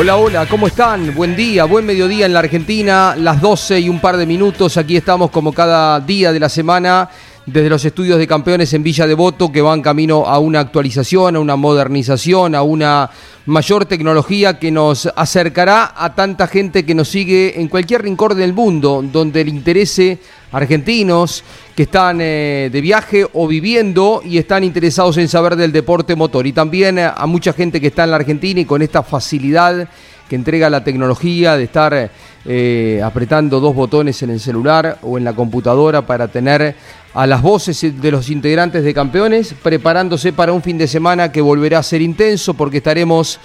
Hola, hola, ¿cómo están? Buen día, buen mediodía en la Argentina, las 12 y un par de minutos. Aquí estamos como cada día de la semana desde los estudios de campeones en Villa Devoto que van camino a una actualización, a una modernización, a una mayor tecnología que nos acercará a tanta gente que nos sigue en cualquier rincón del mundo donde le interese argentinos que están eh, de viaje o viviendo y están interesados en saber del deporte motor. Y también a mucha gente que está en la Argentina y con esta facilidad que entrega la tecnología de estar eh, apretando dos botones en el celular o en la computadora para tener a las voces de los integrantes de campeones preparándose para un fin de semana que volverá a ser intenso porque estaremos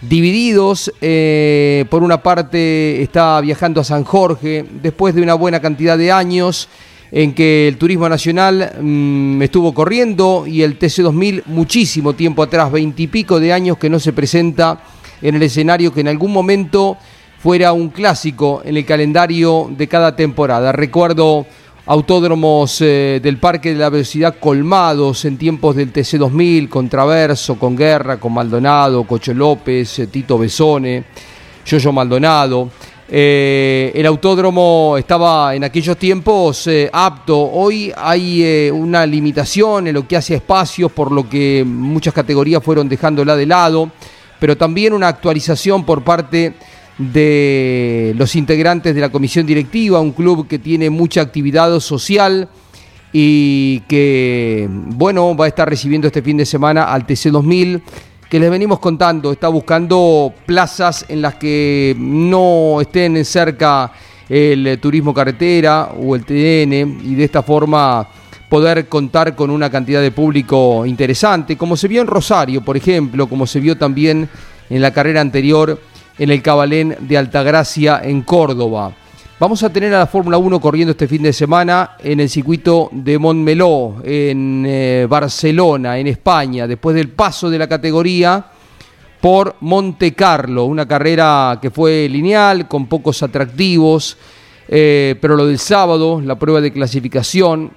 divididos. Eh, por una parte está viajando a San Jorge después de una buena cantidad de años en que el turismo nacional mm, estuvo corriendo y el TC2000 muchísimo tiempo atrás, veintipico de años que no se presenta en el escenario que en algún momento fuera un clásico en el calendario de cada temporada. Recuerdo autódromos eh, del Parque de la Velocidad colmados en tiempos del TC2000, con Traverso, con Guerra, con Maldonado, Cocho López, eh, Tito Besone, Yoyo Maldonado. Eh, el autódromo estaba en aquellos tiempos apto. Hoy hay una limitación en lo que hace espacios, por lo que muchas categorías fueron dejándola de lado, pero también una actualización por parte los integrantes de la comisión directiva, un club que tiene mucha actividad social y que, bueno, va a estar recibiendo este fin de semana al TC2000, que les venimos contando, está buscando plazas en las que no estén cerca el turismo carretera o el TN y de esta forma poder contar con una cantidad de público interesante, como se vio en Rosario, por ejemplo, como se vio también en la carrera anterior en el Cabalén de Altagracia en Córdoba. Vamos a tener a la Fórmula 1 corriendo este fin de semana en el circuito de Montmeló, en eh, Barcelona, en España, después del paso de la categoría por Monte Carlo, una carrera que fue lineal, con pocos atractivos, eh, pero lo del sábado, la prueba de clasificación,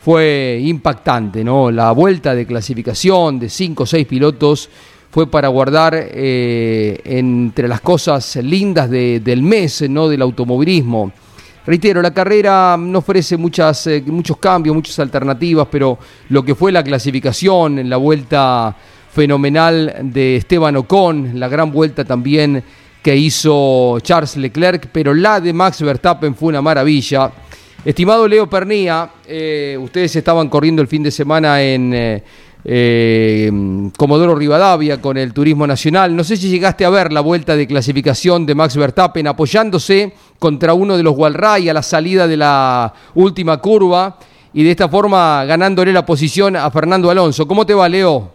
fue impactante, ¿no? La vuelta de clasificación de 5 o 6 pilotos fue para guardar eh, entre las cosas lindas del mes, ¿no? Del automovilismo. Reitero, la carrera no ofrece eh, muchos cambios, muchas alternativas, pero lo que fue la clasificación, la vuelta fenomenal de Esteban Ocon, la gran vuelta también que hizo Charles Leclerc, pero la de Max Verstappen fue una maravilla. Estimado Leo Pernía, eh, ustedes estaban corriendo el fin de semana en Comodoro Rivadavia con el Turismo Nacional. No sé si llegaste a ver la vuelta de clasificación de Max Verstappen apoyándose contra uno de los Walray a la salida de la última curva y de esta forma ganándole la posición a Fernando Alonso. ¿Cómo te va, Leo?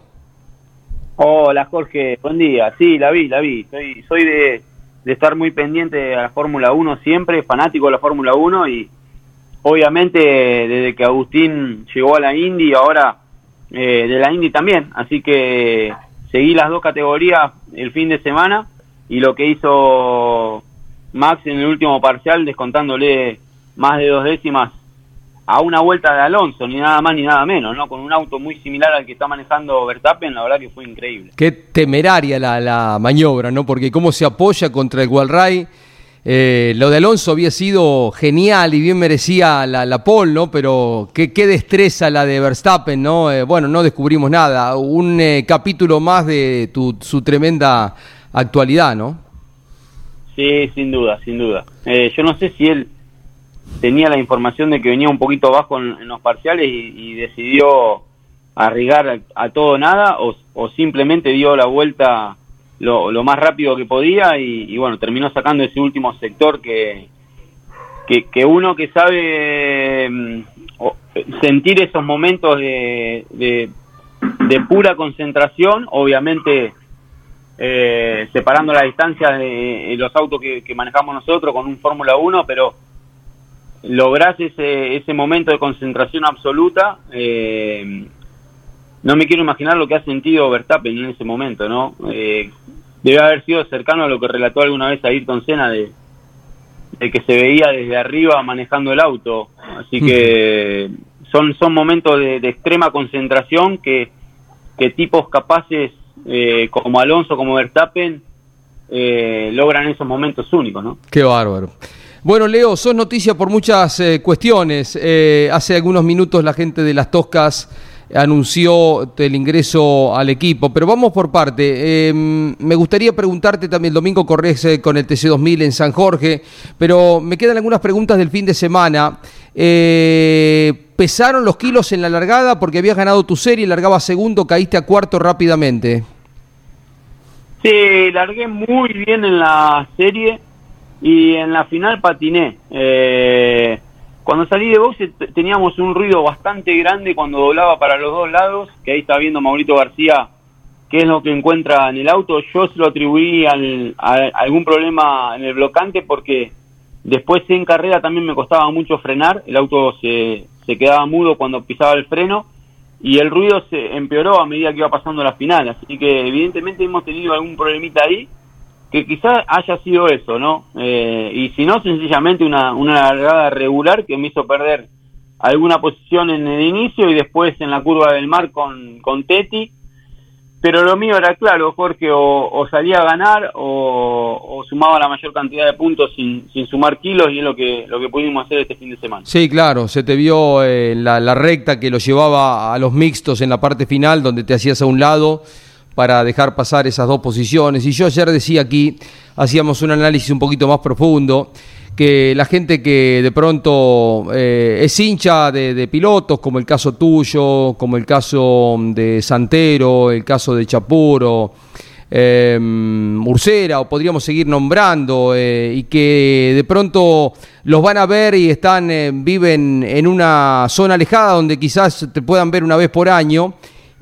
Hola, Jorge. Buen día. Sí, la vi, la vi. Soy, soy de, de estar muy pendiente de la Fórmula 1 siempre, fanático de la Fórmula 1 y obviamente desde que Agustín llegó a la Indy ahora eh, de la Indy también, así que seguí las dos categorías el fin de semana y lo que hizo Max en el último parcial descontándole más de dos décimas a una vuelta de Alonso, ni nada más ni nada menos, ¿no? Con un auto muy similar al que está manejando Verstappen, la verdad que fue increíble. Qué temeraria la, la maniobra, ¿no? Porque cómo se apoya contra el Walray. Eh, lo de Alonso había sido genial y bien merecía la, la pole, ¿no? Pero qué, destreza la de Verstappen, ¿no? Eh, bueno, no descubrimos nada. Un eh, capítulo más de tu, su tremenda actualidad, ¿no? Sí, sin duda, sin duda. Eh, yo no sé si él tenía la información de que venía un poquito bajo en, los parciales y, decidió arriesgar a, todo nada o, simplemente dio la vuelta lo, lo más rápido que podía y, bueno, terminó sacando ese último sector que, que, uno que sabe mm, sentir esos momentos de, de, pura concentración, obviamente eh, separando la distancia de, los autos que, que manejamos nosotros con un Fórmula 1, pero lográs ese, ese momento de concentración absoluta, eh, no me quiero imaginar lo que ha sentido Verstappen en ese momento, ¿no? Eh, debe haber sido cercano a lo que relató alguna vez Ayrton Senna de, de que se veía desde arriba manejando el auto. Así que son, son momentos de, de extrema concentración que, que tipos capaces eh, como Alonso, como Verstappen, eh, logran esos momentos únicos, ¿no? Qué bárbaro. Bueno, Leo, sos noticia por muchas eh, cuestiones. Eh, hace algunos minutos la gente de las Toscas anunció el ingreso al equipo, pero vamos por parte. Eh, me gustaría preguntarte también, el domingo corres eh, con el TC2000 en San Jorge, pero me quedan algunas preguntas del fin de semana. Eh, ¿Pesaron los kilos en la largada porque habías ganado tu serie, largaba segundo, caíste a cuarto rápidamente? Sí, largué muy bien en la serie y en la final patiné. Eh, cuando salí de boxe teníamos un ruido bastante grande cuando doblaba para los dos lados, que ahí está viendo Maurito García qué es lo que encuentra en el auto. Yo se lo atribuí al, a, algún problema en el blocante porque después en carrera también me costaba mucho frenar, el auto se, se quedaba mudo cuando pisaba el freno y el ruido se empeoró a medida que iba pasando la final, así que evidentemente hemos tenido algún problemita ahí que quizás haya sido eso, ¿no? Eh, y si no, sencillamente una, una largada regular que me hizo perder alguna posición en el inicio y después en la curva del mar con, con Teti. Pero lo mío era claro, Jorge, o, salía a ganar o, o, sumaba la mayor cantidad de puntos sin, sin sumar kilos y es lo que, lo que pudimos hacer este fin de semana. Sí, claro, se te vio eh, la, la recta que lo llevaba a los mixtos en la parte final, donde te hacías a un lado para dejar pasar esas dos posiciones. Y yo ayer decía aquí, hacíamos un análisis un poquito más profundo, que la gente que de pronto eh, es hincha de, pilotos, como el caso tuyo, como el caso de Santero, el caso de Chapuro, eh, Ursera, o podríamos seguir nombrando, eh, y que de pronto los van a ver y están, eh, viven en una zona alejada donde quizás te puedan ver una vez por año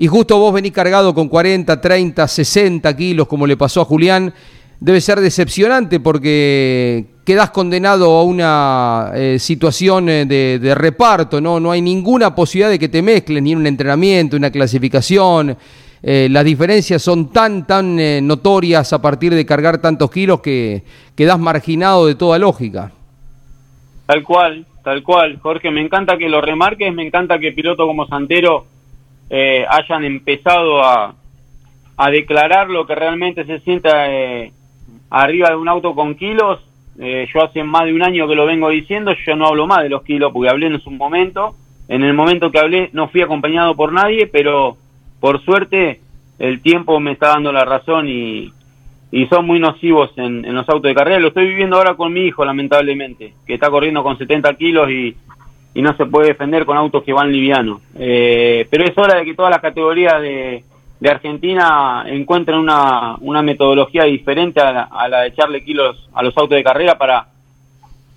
y justo vos venís cargado con 40, 30, 60 kilos, como le pasó a Julián, debe ser decepcionante porque quedás condenado a una eh, situación de, de, reparto, ¿no? No hay ninguna posibilidad de que te mezcles, ni en un entrenamiento, una clasificación. Eh, las diferencias son tan, tan eh, notorias a partir de cargar tantos kilos que quedás marginado de toda lógica. Tal cual, tal cual. Jorge, me encanta que lo remarques, me encanta que piloto como Santero eh, hayan empezado a, a, declarar lo que realmente se sienta eh, arriba de un auto con kilos. Eh, yo hace más de un año que lo vengo diciendo, yo no hablo más de los kilos porque hablé en su momento. En el momento que hablé no fui acompañado por nadie, pero por suerte el tiempo me está dando la razón y, y son muy nocivos en, en, los autos de carrera. Lo estoy viviendo ahora con mi hijo, lamentablemente, que está corriendo con 70 kilos y, y no se puede defender con autos que van livianos. Eh, pero es hora de que todas las categorías de, de Argentina encuentren una, una metodología diferente a la, a la, de echarle kilos a los autos de carrera para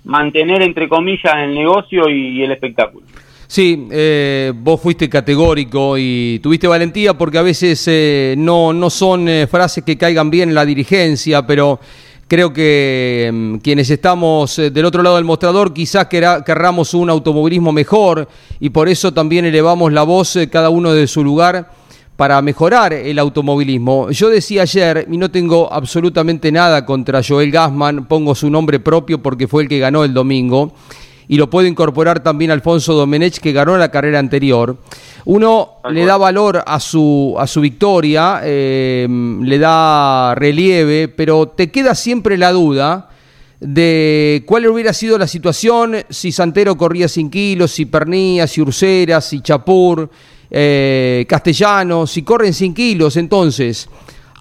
mantener, entre comillas, el negocio y, el espectáculo. Sí, eh, vos fuiste categórico y tuviste valentía porque a veces eh, no, no son eh, frases que caigan bien en la dirigencia, pero creo que um, quienes estamos eh, del otro lado del mostrador quizás querramos un automovilismo mejor y por eso también elevamos la voz eh, cada uno de su lugar para mejorar el automovilismo. Yo decía ayer, y no tengo absolutamente nada contra Joel Gassman, pongo su nombre propio porque fue el que ganó el domingo, y lo puede incorporar también Alfonso Domenech, que ganó la carrera anterior. Uno le da valor a su, a su victoria, eh, le da relieve, pero te queda siempre la duda de cuál hubiera sido la situación si Santero corría sin kilos, si Pernía, si Ursera, si Chapur, eh, Castellano, si corren sin kilos. Entonces,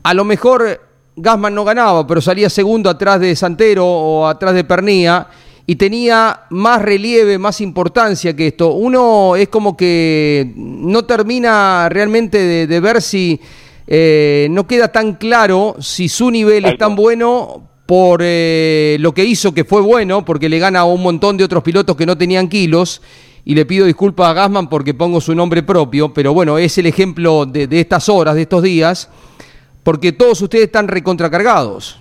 a lo mejor Gasman no ganaba, pero salía segundo atrás de Santero o atrás de Pernía y tenía más relieve, más importancia que esto. Uno es como que no termina realmente de, ver si eh, no queda tan claro si su nivel es tan bueno por eh, lo que hizo, que fue bueno, porque le gana a un montón de otros pilotos que no tenían kilos. Y le pido disculpas a Gasman porque pongo su nombre propio, pero bueno, es el ejemplo de, de estas horas, de estos días, porque todos ustedes están recontracargados.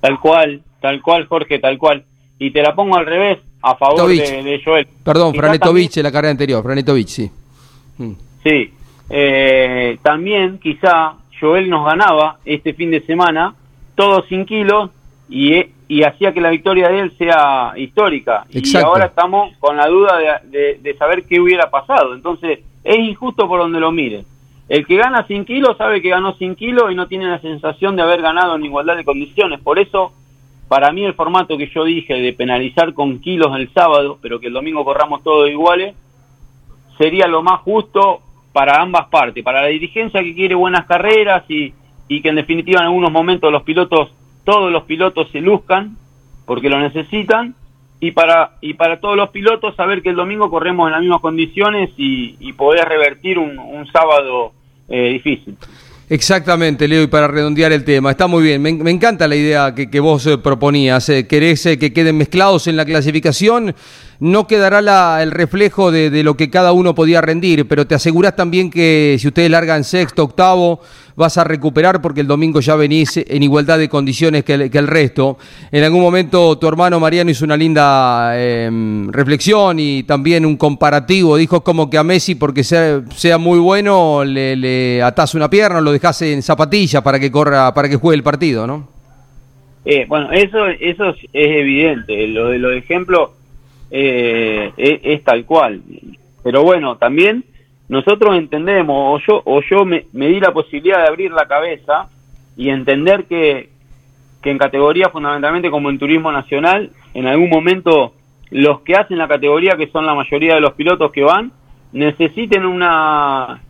Tal cual, tal cual, Jorge, tal cual y te la pongo al revés, a favor de, Joel. Perdón, Franetovich en la carrera anterior, Franetovich, sí. Mm. Sí, eh, también quizá Joel nos ganaba este fin de semana, todos sin kilos, y, y hacía que la victoria de él sea histórica. Y ahora estamos con la duda de, de, saber qué hubiera pasado. Entonces, es injusto por donde lo mire. El que gana sin kilos sabe que ganó sin kilos y no tiene la sensación de haber ganado en igualdad de condiciones. Por eso para mí el formato que yo dije de penalizar con kilos el sábado, pero que el domingo corramos todos iguales, sería lo más justo para ambas partes, para la dirigencia que quiere buenas carreras y, y que en definitiva en algunos momentos los pilotos, todos los pilotos se luzcan porque lo necesitan, y para, y para todos los pilotos saber que el domingo corremos en las mismas condiciones y, poder revertir un, sábado eh, difícil. Exactamente, Leo, y para redondear el tema, está muy bien, me, encanta la idea que, vos eh, proponías, eh, querés eh, que queden mezclados en la clasificación, no quedará el reflejo de, lo que cada uno podía rendir, pero te aseguras también que si ustedes largan sexto, octavo, vas a recuperar porque el domingo ya venís en igualdad de condiciones que el, resto. En algún momento tu hermano Mariano hizo una linda em, reflexión y también un comparativo, dijo como que a Messi porque sea, sea muy bueno le, le atás una pierna lo dejas en zapatilla para que corra, para que juegue el partido, ¿no? Eh, bueno, eso, eso es evidente. Lo de los ejemplos eh, es, tal cual. Pero bueno, también nosotros entendemos, o yo, o yo me, di la posibilidad de abrir la cabeza y entender que, que en categoría fundamentalmente como en turismo nacional, en algún momento los que hacen la categoría, que son la mayoría de los pilotos que van, necesiten una,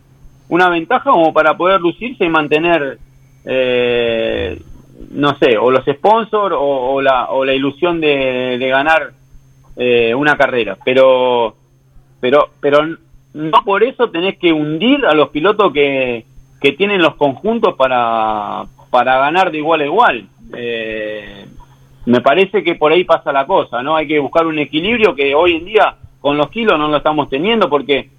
una ventaja como para poder lucirse y mantener, eh, no sé, o los sponsors o, la, o la ilusión de ganar eh, una carrera, pero, pero, pero no por eso tenés que hundir a los pilotos que, que tienen los conjuntos para, para ganar de igual a igual. Eh, me parece que por ahí pasa la cosa, ¿no? Hay que buscar un equilibrio que hoy en día con los kilos no lo estamos teniendo porque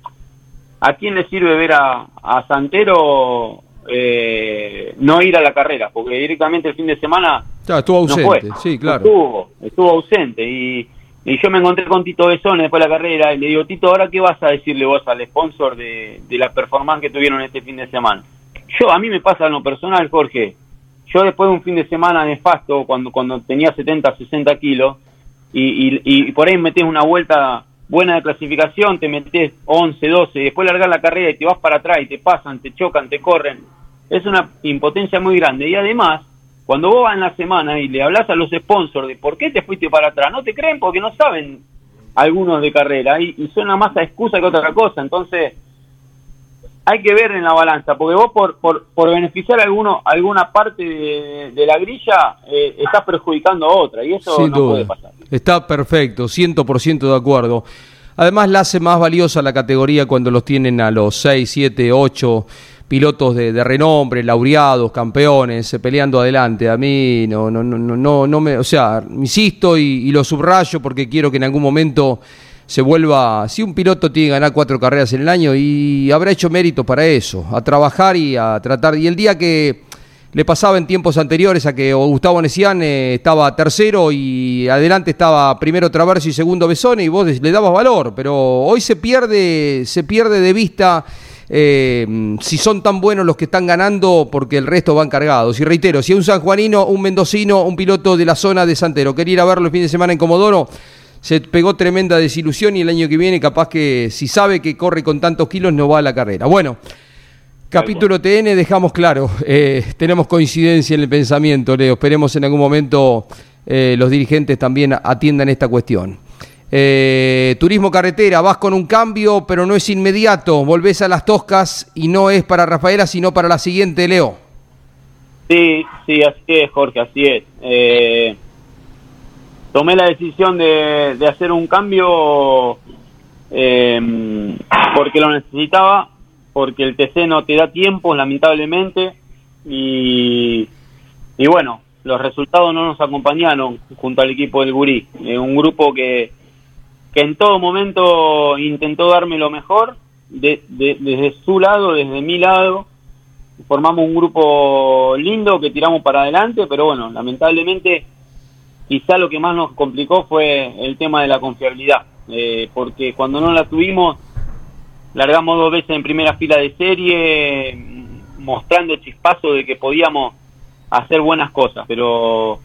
¿a quién le sirve ver a, a Santero eh, no ir a la carrera? Porque directamente el fin de semana estuvo ausente, sí, claro. Estuvo, estuvo ausente y y yo me encontré con Tito Besone después de la carrera y le digo, Tito, ¿ahora qué vas a decirle vos al sponsor de, la performance que tuvieron este fin de semana? Yo, a mí me pasa lo personal, Jorge. Yo después de un fin de semana nefasto, cuando, cuando tenía 70, 60 kilos, y, y, por ahí metes una vuelta buena de clasificación, te metes 11, 12, y después largas la carrera y te vas para atrás y te pasan, te chocan, te corren. Es una impotencia muy grande. Y además, cuando vos vas en la semana y le hablas a los sponsors de por qué te fuiste para atrás, no te creen porque no saben algunos de carrera y, suena más a excusa que otra cosa. Entonces, hay que ver en la balanza, porque vos por, por, por beneficiar alguno, alguna parte de, la grilla eh, estás perjudicando a otra y eso no puede pasar. Está perfecto, 100% de acuerdo. Además la hace más valiosa la categoría cuando los tienen a los 6, 7, 8 pilotos de, renombre, laureados, campeones, eh, peleando adelante. A mí no, no, no, no, no me, o sea, insisto y, lo subrayo porque quiero que en algún momento se vuelva, si un piloto tiene que ganar cuatro carreras en el año y habrá hecho mérito para eso, a trabajar y a tratar. Y el día que le pasaba en tiempos anteriores a que Gustavo Nesian eh, estaba tercero y adelante estaba primero Traverso y segundo Besone y vos le dabas valor, pero hoy se pierde, se pierde de vista eh, si son tan buenos los que están ganando porque el resto van cargados. Y reitero, si un sanjuanino, un mendocino, un piloto de la zona de Santero quería ir a verlo el fin de semana en Comodoro, se pegó tremenda desilusión y el año que viene capaz que si sabe que corre con tantos kilos no va a la carrera. Bueno, capítulo TN dejamos claro, eh, tenemos coincidencia en el pensamiento, Leo, esperemos en algún momento eh, los dirigentes también atiendan esta cuestión. Eh, turismo carretera, vas con un cambio, pero no es inmediato, volvés a las toscas y no es para Rafaela, sino para la siguiente, Leo. Sí, sí, así es, Jorge, así es. Eh, tomé la decisión de, hacer un cambio eh, porque lo necesitaba, porque el TC no te da tiempo, lamentablemente, y, y bueno, los resultados no nos acompañaron junto al equipo del Gurí. un grupo que, que en todo momento intentó darme lo mejor, desde su lado, desde mi lado, formamos un grupo lindo que tiramos para adelante, pero bueno, lamentablemente quizá lo que más nos complicó fue el tema de la confiabilidad, eh, porque cuando no la tuvimos, largamos dos veces en primera fila de serie, mostrando chispazo de que podíamos hacer buenas cosas, pero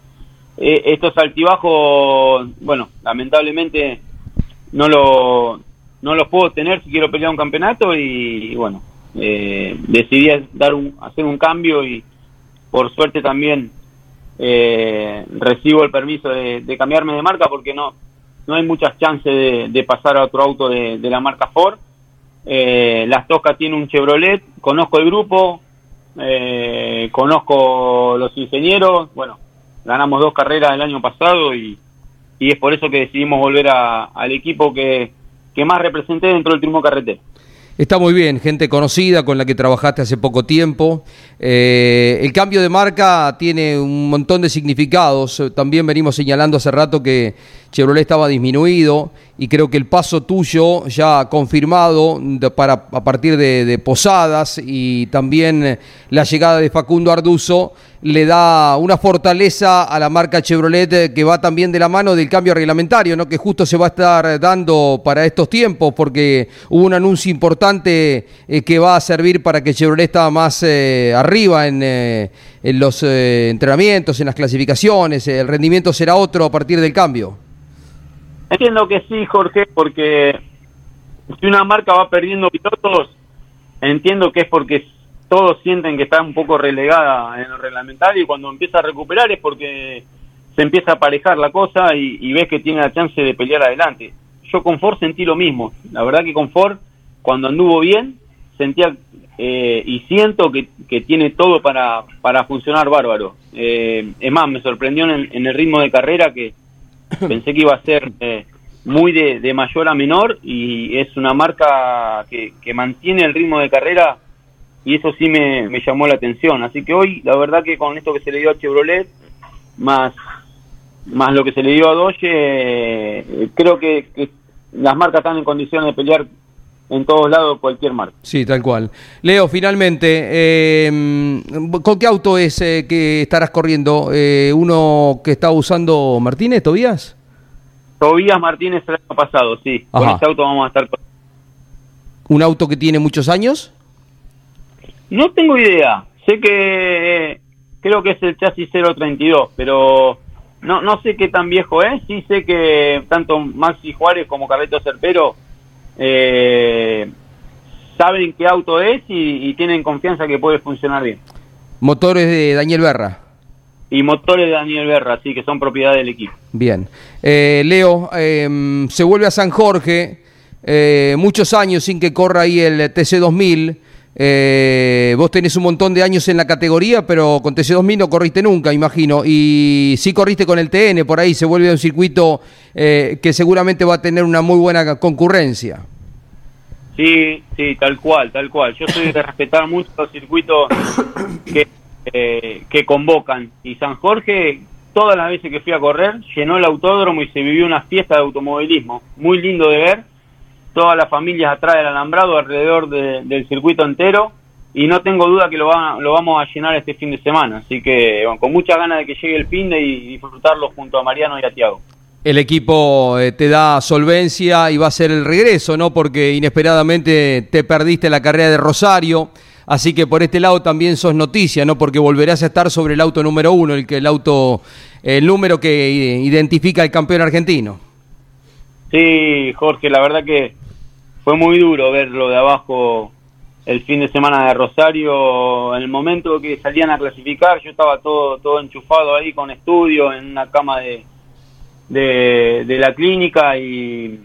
eh, estos altibajos, bueno, lamentablemente no lo no los puedo tener si quiero pelear un campeonato y bueno, eh, decidí dar un, hacer un cambio y por suerte también eh, recibo el permiso de, cambiarme de marca porque no no hay muchas chances de, pasar a otro auto de, la marca Ford. Eh, Las Toscas tiene un Chevrolet, conozco el grupo, eh, conozco los ingenieros, bueno, ganamos dos carreras el año pasado y, y es por eso que decidimos volver al equipo que, que más representé dentro del turismo carretero. Está muy bien, gente conocida con la que trabajaste hace poco tiempo. Eh, el cambio de marca tiene un montón de significados. También venimos señalando hace rato que Chevrolet estaba disminuido y creo que el paso tuyo ya confirmado para, a partir de, Posadas y también la llegada de Facundo Arduzo le da una fortaleza a la marca Chevrolet que va también de la mano del cambio reglamentario, ¿no? que justo se va a estar dando para estos tiempos, porque hubo un anuncio importante eh, que va a servir para que Chevrolet estaba más eh, arriba en, eh, en los entrenamientos, en las clasificaciones, el rendimiento será otro a partir del cambio. Entiendo que sí, Jorge, porque si una marca va perdiendo pilotos, entiendo que es porque todos sienten que está un poco relegada en lo reglamentario y cuando empieza a recuperar es porque se empieza a aparejar la cosa y, ves que tiene la chance de pelear adelante. Yo con Ford sentí lo mismo. La verdad que con Ford, cuando anduvo bien, sentía eh, y siento que, tiene todo para, para funcionar bárbaro. Eh, es más, me sorprendió en el ritmo de carrera que Pensé que iba a ser eh, muy de, mayor a menor y es una marca que, mantiene el ritmo de carrera y eso sí me, llamó la atención. Así que hoy, la verdad que con esto que se le dio a Chevrolet, más, más lo que se le dio a Dodge, eh, creo que, las marcas están en condiciones de pelear en todos lados cualquier marca. Sí, tal cual. Leo, finalmente, eh, ¿con qué auto es eh, que estarás corriendo? Eh, ¿Uno que está usando Martínez, Tobías? Tobías Martínez el año pasado, sí. Con ese auto vamos a estar. ¿Un auto que tiene muchos años? No tengo idea. Sé que creo que es el chasis 032, pero no no sé qué tan viejo es. Sí sé que tanto Maxi Juárez como Carleto Cerpero eh, saben qué auto es y, tienen confianza que puede funcionar bien. Motores de Daniel Berra. Y motores de Daniel Berra, sí, que son propiedad del equipo. Bien. Eh, Leo, em, se vuelve a San Jorge, eh, muchos años sin que corra ahí el TC2000. Eh, vos tenés un montón de años en la categoría, pero con TC2000 no corriste nunca, imagino. Y sí corriste con el TN, por ahí se vuelve un circuito eh, que seguramente va a tener una muy buena concurrencia. Sí, sí, tal cual, tal cual. Yo soy de respetar mucho los circuitos que, eh, que convocan. Y San Jorge, todas las veces que fui a correr, llenó el autódromo y se vivió una fiesta de automovilismo. Muy lindo de ver todas las familias atrás del alambrado alrededor del circuito entero y no tengo duda que lo, lo vamos a llenar este fin de semana. Así que con mucha ganas de que llegue el fin de y disfrutarlo junto a Mariano y a Tiago. El equipo eh, te da solvencia y va a ser el regreso, ¿no? Porque inesperadamente te perdiste la carrera de Rosario. Así que por este lado también sos noticia, ¿no? Porque volverás a estar sobre el auto número uno, el que el auto, el número que identifica al campeón argentino. Sí, Jorge, la verdad que fue muy duro verlo de abajo el fin de semana de Rosario. En el momento que salían a clasificar, yo estaba todo todo enchufado ahí con estudio en una cama de, de, la clínica y,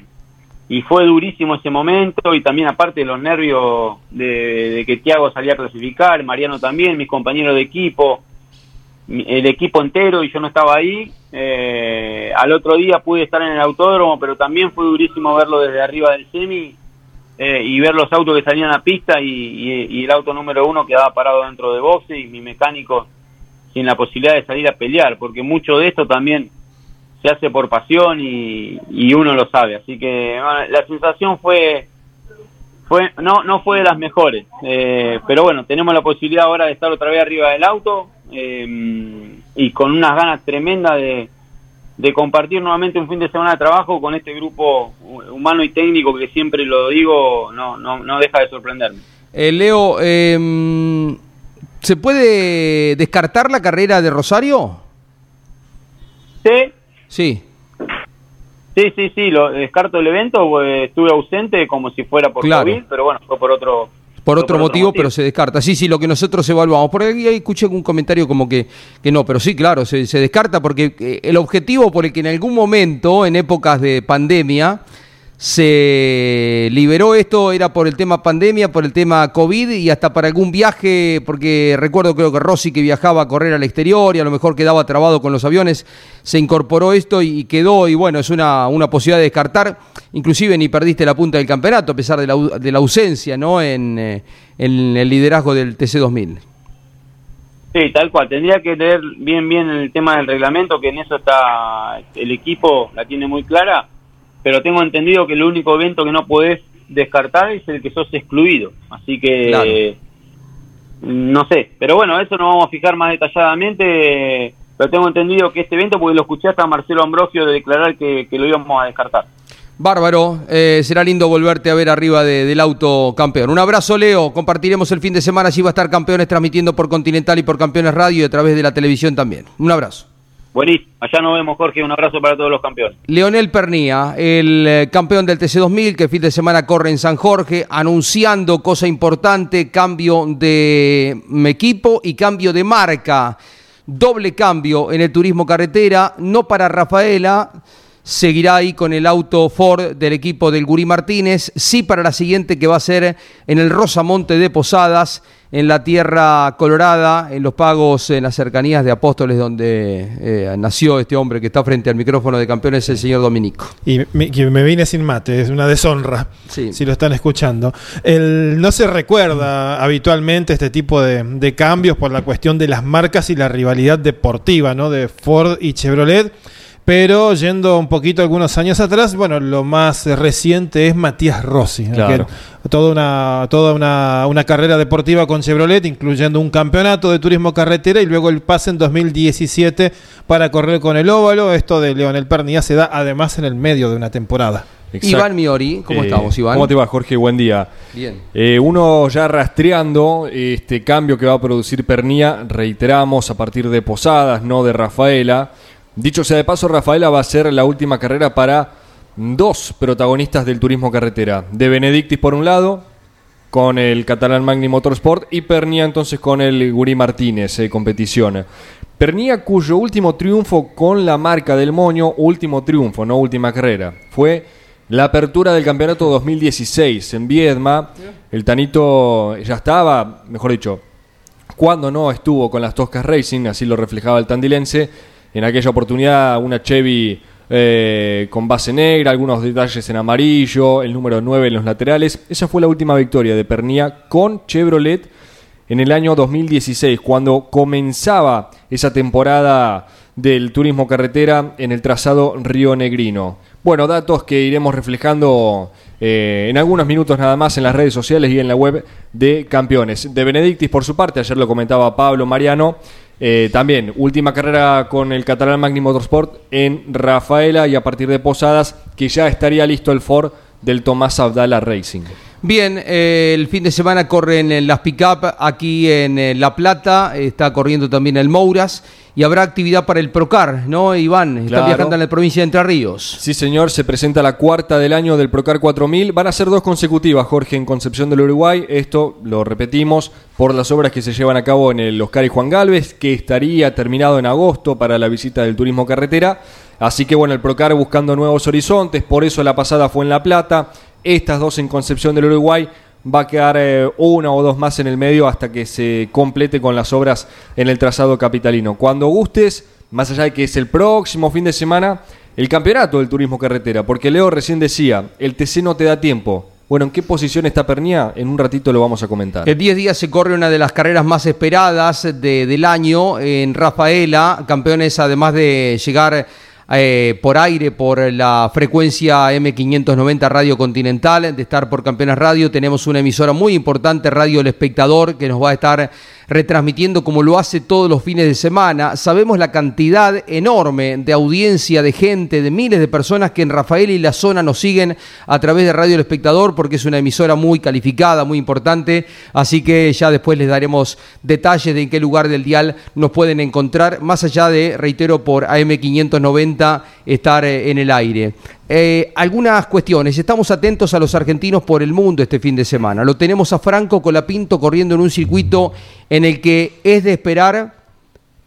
y, fue durísimo ese momento y también aparte de los nervios de, que Tiago salía a clasificar, Mariano también, mis compañeros de equipo, el equipo entero y yo no estaba ahí. Eh, al otro día pude estar en el autódromo, pero también fue durísimo verlo desde arriba del semi eh, y ver los autos que salían a pista y, el auto número uno quedaba parado dentro de boxe y mi mecánico sin la posibilidad de salir a pelear, porque mucho de esto también se hace por pasión y, uno lo sabe. Así que la sensación fue fue no no fue de las mejores, eh, pero bueno, tenemos la posibilidad ahora de estar otra vez arriba del auto eh, y con unas ganas tremendas de de compartir nuevamente un fin de semana de trabajo con este grupo humano y técnico que siempre lo digo, no, no, no deja de sorprenderme. Eh, Leo, em, ¿se puede descartar la carrera de Rosario? Sí. Sí. Sí, sí, sí, lo descarto el evento, pues, estuve ausente como si fuera por COVID, pero bueno, fue por otro por otro, motivo, pero se descarta. Sí, sí, lo que nosotros evaluamos. Por ahí escuché un comentario como que, que no, pero sí, claro, se, se descarta porque eh, el objetivo por el que en algún momento, en épocas de pandemia, se liberó esto, era por el tema pandemia, por el tema COVID y hasta para algún viaje, porque recuerdo creo que Rossi que viajaba a correr al exterior y a lo mejor quedaba trabado con los aviones, se incorporó esto y quedó y bueno, es una, una posibilidad de descartar, inclusive ni perdiste la punta del campeonato a pesar de la, de la ausencia ¿no? en, eh, en el liderazgo del TC2000. Sí, tal cual. Tendría que leer bien bien el tema del reglamento, que en eso está el equipo la tiene muy clara pero tengo entendido que el único evento que no podés descartar es el que sos excluido. Así que no sé, pero bueno, eso nos vamos a fijar más detalladamente, pero tengo entendido que este evento, porque lo escuché hasta Marcelo Ambrosio de declarar que, lo íbamos a descartar. Bárbaro, eh, será lindo volverte a ver arriba del auto campeón. Un abrazo, Leo. Compartiremos el fin de semana. si va a estar campeones transmitiendo por Continental y por Campeones Radio y a través de la televisión también. Un abrazo. Buenísimo, allá nos vemos Jorge, un abrazo para todos los campeones. Leonel Pernía, el eh, campeón del TC2000 que el fin de semana corre en San Jorge, anunciando cosa importante, cambio de equipo y cambio de marca. Doble cambio en el turismo carretera, no para Rafaela, seguirá ahí con el auto Ford del equipo del Gurí Martínez, sí para la siguiente que va a ser en el Rosamonte de Posadas en la tierra colorada, en los pagos, en las cercanías de Apóstoles, donde eh, nació este hombre que está frente al micrófono de campeones, el señor Dominico. Y me, me vine sin mate, es una deshonra, si lo están escuchando. El, no se recuerda habitualmente este tipo de, de, cambios por la cuestión de las marcas y la rivalidad deportiva ¿no? de Ford y Chevrolet. Pero yendo un poquito algunos años atrás, bueno, lo más reciente es Matías Rossi. toda una, toda una, una, carrera deportiva con Chevrolet, incluyendo un campeonato de turismo carretera y luego el pase en 2017 para correr con el óvalo. Esto de Leonel Pernía se da además en el medio de una temporada. Iván Miori, ¿cómo eh, estamos, Iván? ¿Cómo te va, Jorge? Buen día. Bien. Eh, uno ya rastreando este cambio que va a producir Pernía, reiteramos, a partir de Posadas, no de Rafaela. Dicho sea de paso, Rafaela va a ser la última carrera para dos protagonistas del turismo carretera. De Benedictis por un lado, con el catalán Magni Motorsport, y Pernia entonces con el Guri Martínez, eh, competición. Pernia cuyo último triunfo con la marca del Moño, último triunfo, no última carrera, fue la apertura del campeonato 2016 en Viedma. El Tanito ya estaba, mejor dicho, cuando no estuvo con las Toscas Racing, así lo reflejaba el tandilense en aquella oportunidad una Chevy eh, con base negra, algunos detalles en amarillo, el número 9 en los laterales. Esa fue la última victoria de Pernía con Chevrolet en el año 2016, cuando comenzaba esa temporada del turismo carretera en el trazado Río Negrino. Bueno, datos que iremos reflejando eh, en algunos minutos nada más en las redes sociales y en la web de Campeones. De Benedictis, por su parte, ayer lo comentaba Pablo Mariano, eh, también, última carrera con el catalán Magni Motorsport en Rafaela y a partir de Posadas, que ya estaría listo el Ford del Tomás Abdala Racing. Bien, eh, el fin de semana corren las pick-up aquí en eh, La Plata, está corriendo también el Mouras y habrá actividad para el Procar, ¿no, Iván? Está viajando en la provincia de Entre Ríos. Sí, señor, se presenta la cuarta del año del Procar 4000. Van a ser dos consecutivas, Jorge, en Concepción del Uruguay. Esto lo repetimos por las obras que se llevan a cabo en el Oscar y Juan Galvez, que estaría terminado en agosto para la visita del turismo carretera. Así que bueno, el Procar buscando nuevos horizontes, por eso la pasada fue en La Plata estas dos en Concepción del Uruguay. Va a quedar eh, una o dos más en el medio hasta que se complete con las obras en el trazado capitalino. Cuando gustes, más allá de que es el próximo fin de semana, el campeonato del turismo carretera, porque Leo recién decía, el TC no te da tiempo. Bueno, ¿en qué posición está Pernía? En un ratito lo vamos a comentar. En 10 días se corre una de las carreras más esperadas del año en Rafaela. Campeones, además de llegar eh, por aire por la frecuencia M590 Radio Continental, de estar por Campeones Radio. Tenemos una emisora muy importante, Radio El Espectador, que nos va a estar retransmitiendo como lo hace todos los fines de semana. Sabemos la cantidad enorme de audiencia, de gente, de miles de personas que en Rafael y la zona nos siguen a través de Radio El Espectador porque es una emisora muy calificada, muy importante. Así que ya después les daremos detalles de en qué lugar del dial nos pueden encontrar, más allá de, reitero, por AM590 estar eh, en el aire. Eh, algunas cuestiones. Estamos atentos a los argentinos por el mundo este fin de semana. Lo tenemos a Franco Colapinto corriendo en un circuito en el que es de esperar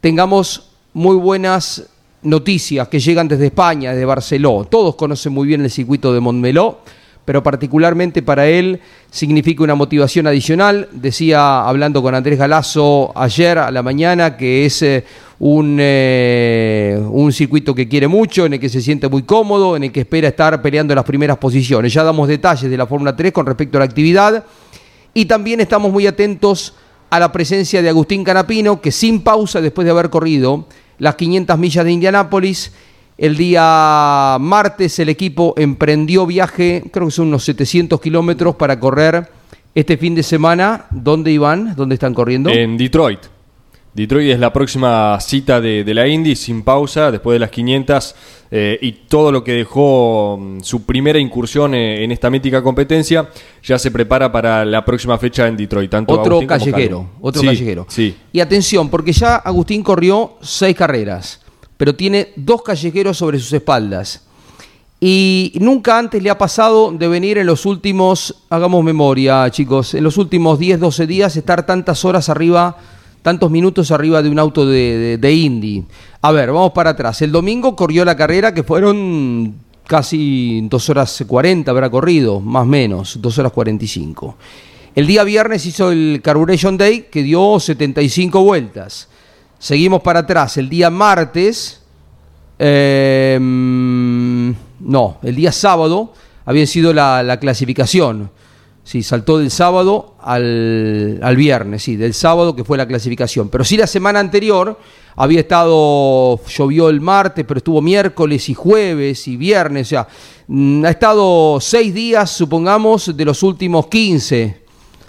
tengamos muy buenas noticias que llegan desde España, desde Barcelona. Todos conocen muy bien el circuito de Montmeló pero particularmente para él significa una motivación adicional. Decía, hablando con Andrés Galazo ayer a la mañana, que es eh, un, eh, un circuito que quiere mucho, en el que se siente muy cómodo, en el que espera estar peleando las primeras posiciones. Ya damos detalles de la Fórmula 3 con respecto a la actividad y también estamos muy atentos a la presencia de Agustín Canapino, que sin pausa, después de haber corrido las 500 millas de Indianápolis, el día martes el equipo emprendió viaje, creo que son unos 700 kilómetros para correr este fin de semana. ¿Dónde iban? ¿Dónde están corriendo? En Detroit. Detroit es la próxima cita de, la Indy sin pausa, después de las 500 eh, y todo lo que dejó mm, su primera incursión eh, en esta mítica competencia, ya se prepara para la próxima fecha en Detroit. Tanto otro callejero, otro callejero. Sí. Y atención, porque ya Agustín corrió seis carreras pero tiene dos callejeros sobre sus espaldas. Y nunca antes le ha pasado de venir en los últimos, hagamos memoria chicos, en los últimos 10, 12 días estar tantas horas arriba, tantos minutos arriba de un auto de, de, Indy. A ver, vamos para atrás. El domingo corrió la carrera que fueron casi 2 horas 40, habrá corrido, más o menos, 2 horas 45. El día viernes hizo el Carburation Day que dio 75 vueltas. Seguimos para atrás. El día martes, em, no, el día sábado había sido la, clasificación. Sí, saltó del sábado al, al, viernes, sí, del sábado que fue la clasificación. Pero sí la semana anterior había estado, llovió el martes, pero estuvo miércoles y jueves y viernes, o sea, mm, ha estado seis días, supongamos, de los últimos 15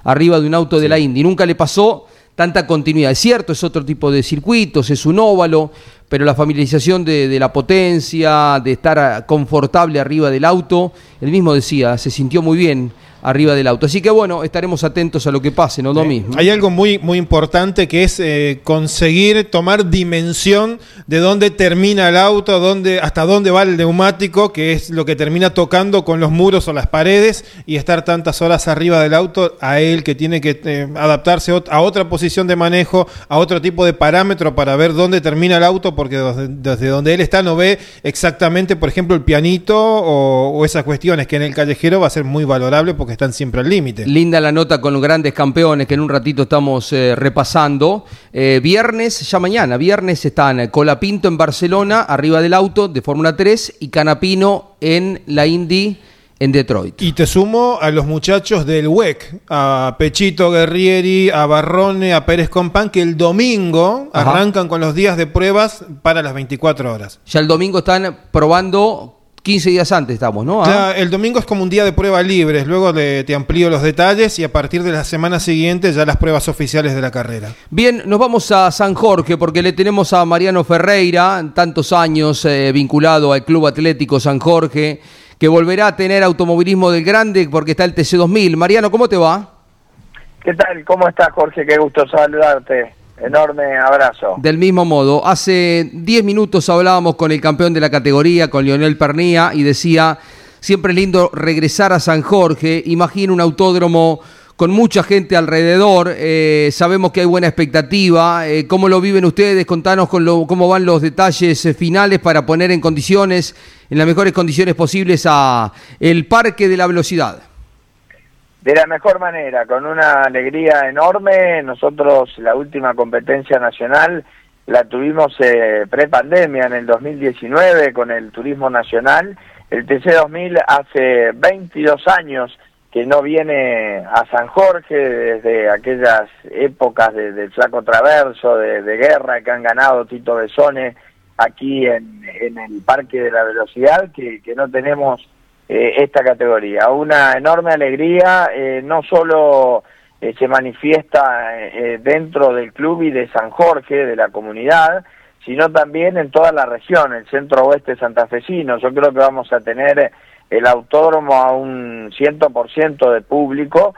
arriba de un auto de la Indy. Nunca le pasó tanta continuidad. Es cierto, es otro tipo de circuitos, es un óvalo, pero la familiarización de, de, la potencia, de estar confortable arriba del auto, él mismo decía, se sintió muy bien arriba del auto. Así que bueno, estaremos atentos a lo que pase, ¿no, Domi? hay algo muy, muy importante que es eh, conseguir tomar dimensión de dónde termina el auto, dónde, hasta dónde va el neumático, que es lo que termina tocando con los muros o las paredes, y estar tantas horas arriba del auto, a él que tiene que eh, adaptarse a otra posición de manejo, a otro tipo de parámetro para ver dónde termina el auto, porque desde, donde él está no ve exactamente, por ejemplo, el pianito o, esas cuestiones que en el callejero va a ser muy valorable porque están siempre al límite. Linda la nota con los grandes campeones que en un ratito estamos eh, repasando. Eh, viernes, ya mañana, viernes están Colapinto en Barcelona, arriba del auto de Fórmula 3, y Canapino en la Indy en Detroit. Y te sumo a los muchachos del WEC, a Pechito Guerrieri, a Barrone, a Pérez Compán, que el domingo arrancan con los días de pruebas para las 24 horas. Ya el domingo están probando 15 días antes estamos, ¿no? Ya, el domingo es como un día de prueba libres, luego te amplío los detalles y a partir de la semana siguiente ya las pruebas oficiales de la carrera. Bien, nos vamos a San Jorge porque le tenemos a Mariano Ferreira, tantos años eh, vinculado al Club Atlético San Jorge, que volverá a tener automovilismo del grande porque está el TC2000. Mariano, ¿cómo te va? ¿Qué tal? ¿Cómo estás, Jorge? Qué gusto saludarte. Enorme abrazo. Del mismo modo, hace 10 minutos hablábamos con el campeón de la categoría, con Lionel Pernía, y decía, siempre lindo regresar a San Jorge, imagino un autódromo con mucha gente alrededor, eh, sabemos que hay buena expectativa, eh, ¿cómo lo viven ustedes? Contanos con lo, cómo van los detalles eh, finales para poner en condiciones, en las mejores condiciones posibles a el Parque de la Velocidad de la mejor manera, con una alegría enorme. Nosotros la última competencia nacional la tuvimos eh, pre-pandemia en el 2019 con el Turismo Nacional. El TC2000 hace 22 años que no viene a San Jorge desde aquellas épocas de, del Flaco Traverso, de, guerra que han ganado Tito Besone aquí en, en el Parque de la Velocidad, que, que no tenemos eh, esta categoría. Una enorme alegría, eh, no solo eh, se manifiesta dentro del club y de San Jorge, de la comunidad, sino también en toda la región, el centro oeste santafesino. Yo creo que vamos a tener el autódromo a un 100% de público,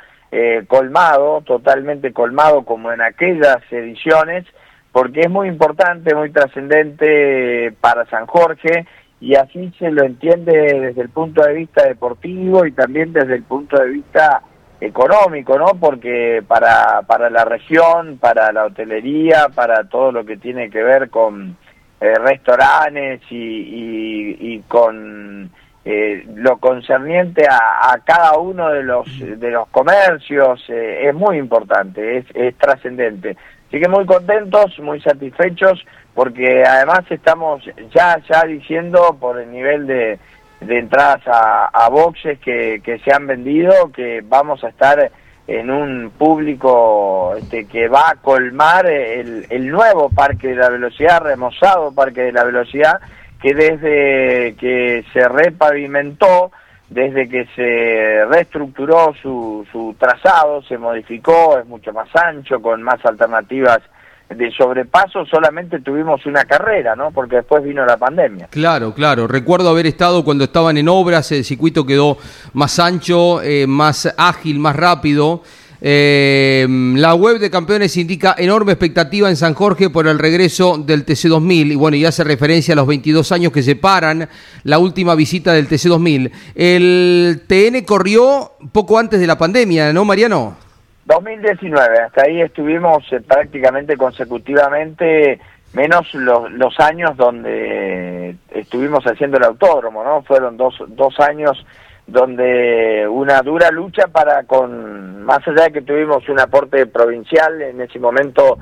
colmado, totalmente colmado como en aquellas ediciones, porque es muy importante, muy trascendente para San Jorge y así se lo entiende desde el punto de vista deportivo y también desde el punto de vista económico, ¿no? Porque para, para la región, para la hotelería, para todo lo que tiene que ver con eh, restaurantes y, y, con eh, lo concerniente a, cada uno de los, de los comercios, eh, es muy importante, es, trascendente. Así que muy contentos, muy satisfechos porque además estamos ya ya diciendo por el nivel de, de entradas a, boxes que, que, se han vendido que vamos a estar en un público este, que va a colmar el, el nuevo Parque de la Velocidad, remozado Parque de la Velocidad, que desde que se repavimentó, desde que se reestructuró su, su trazado, se modificó, es mucho más ancho, con más alternativas de sobrepaso solamente tuvimos una carrera, ¿no? Porque después vino la pandemia. Claro, claro. Recuerdo haber estado cuando estaban en obras, el circuito quedó más ancho, eh, más ágil, más rápido. Eh, la web de campeones indica enorme expectativa en San Jorge por el regreso del TC2000 y bueno, y hace referencia a los 22 años que separan la última visita del TC2000. El TN corrió poco antes de la pandemia, ¿no, Mariano? 2019, hasta ahí estuvimos eh, prácticamente consecutivamente, menos los, los años donde estuvimos haciendo el autódromo, ¿no? Fueron dos, dos años donde una dura lucha para con, más allá de que tuvimos un aporte provincial en ese momento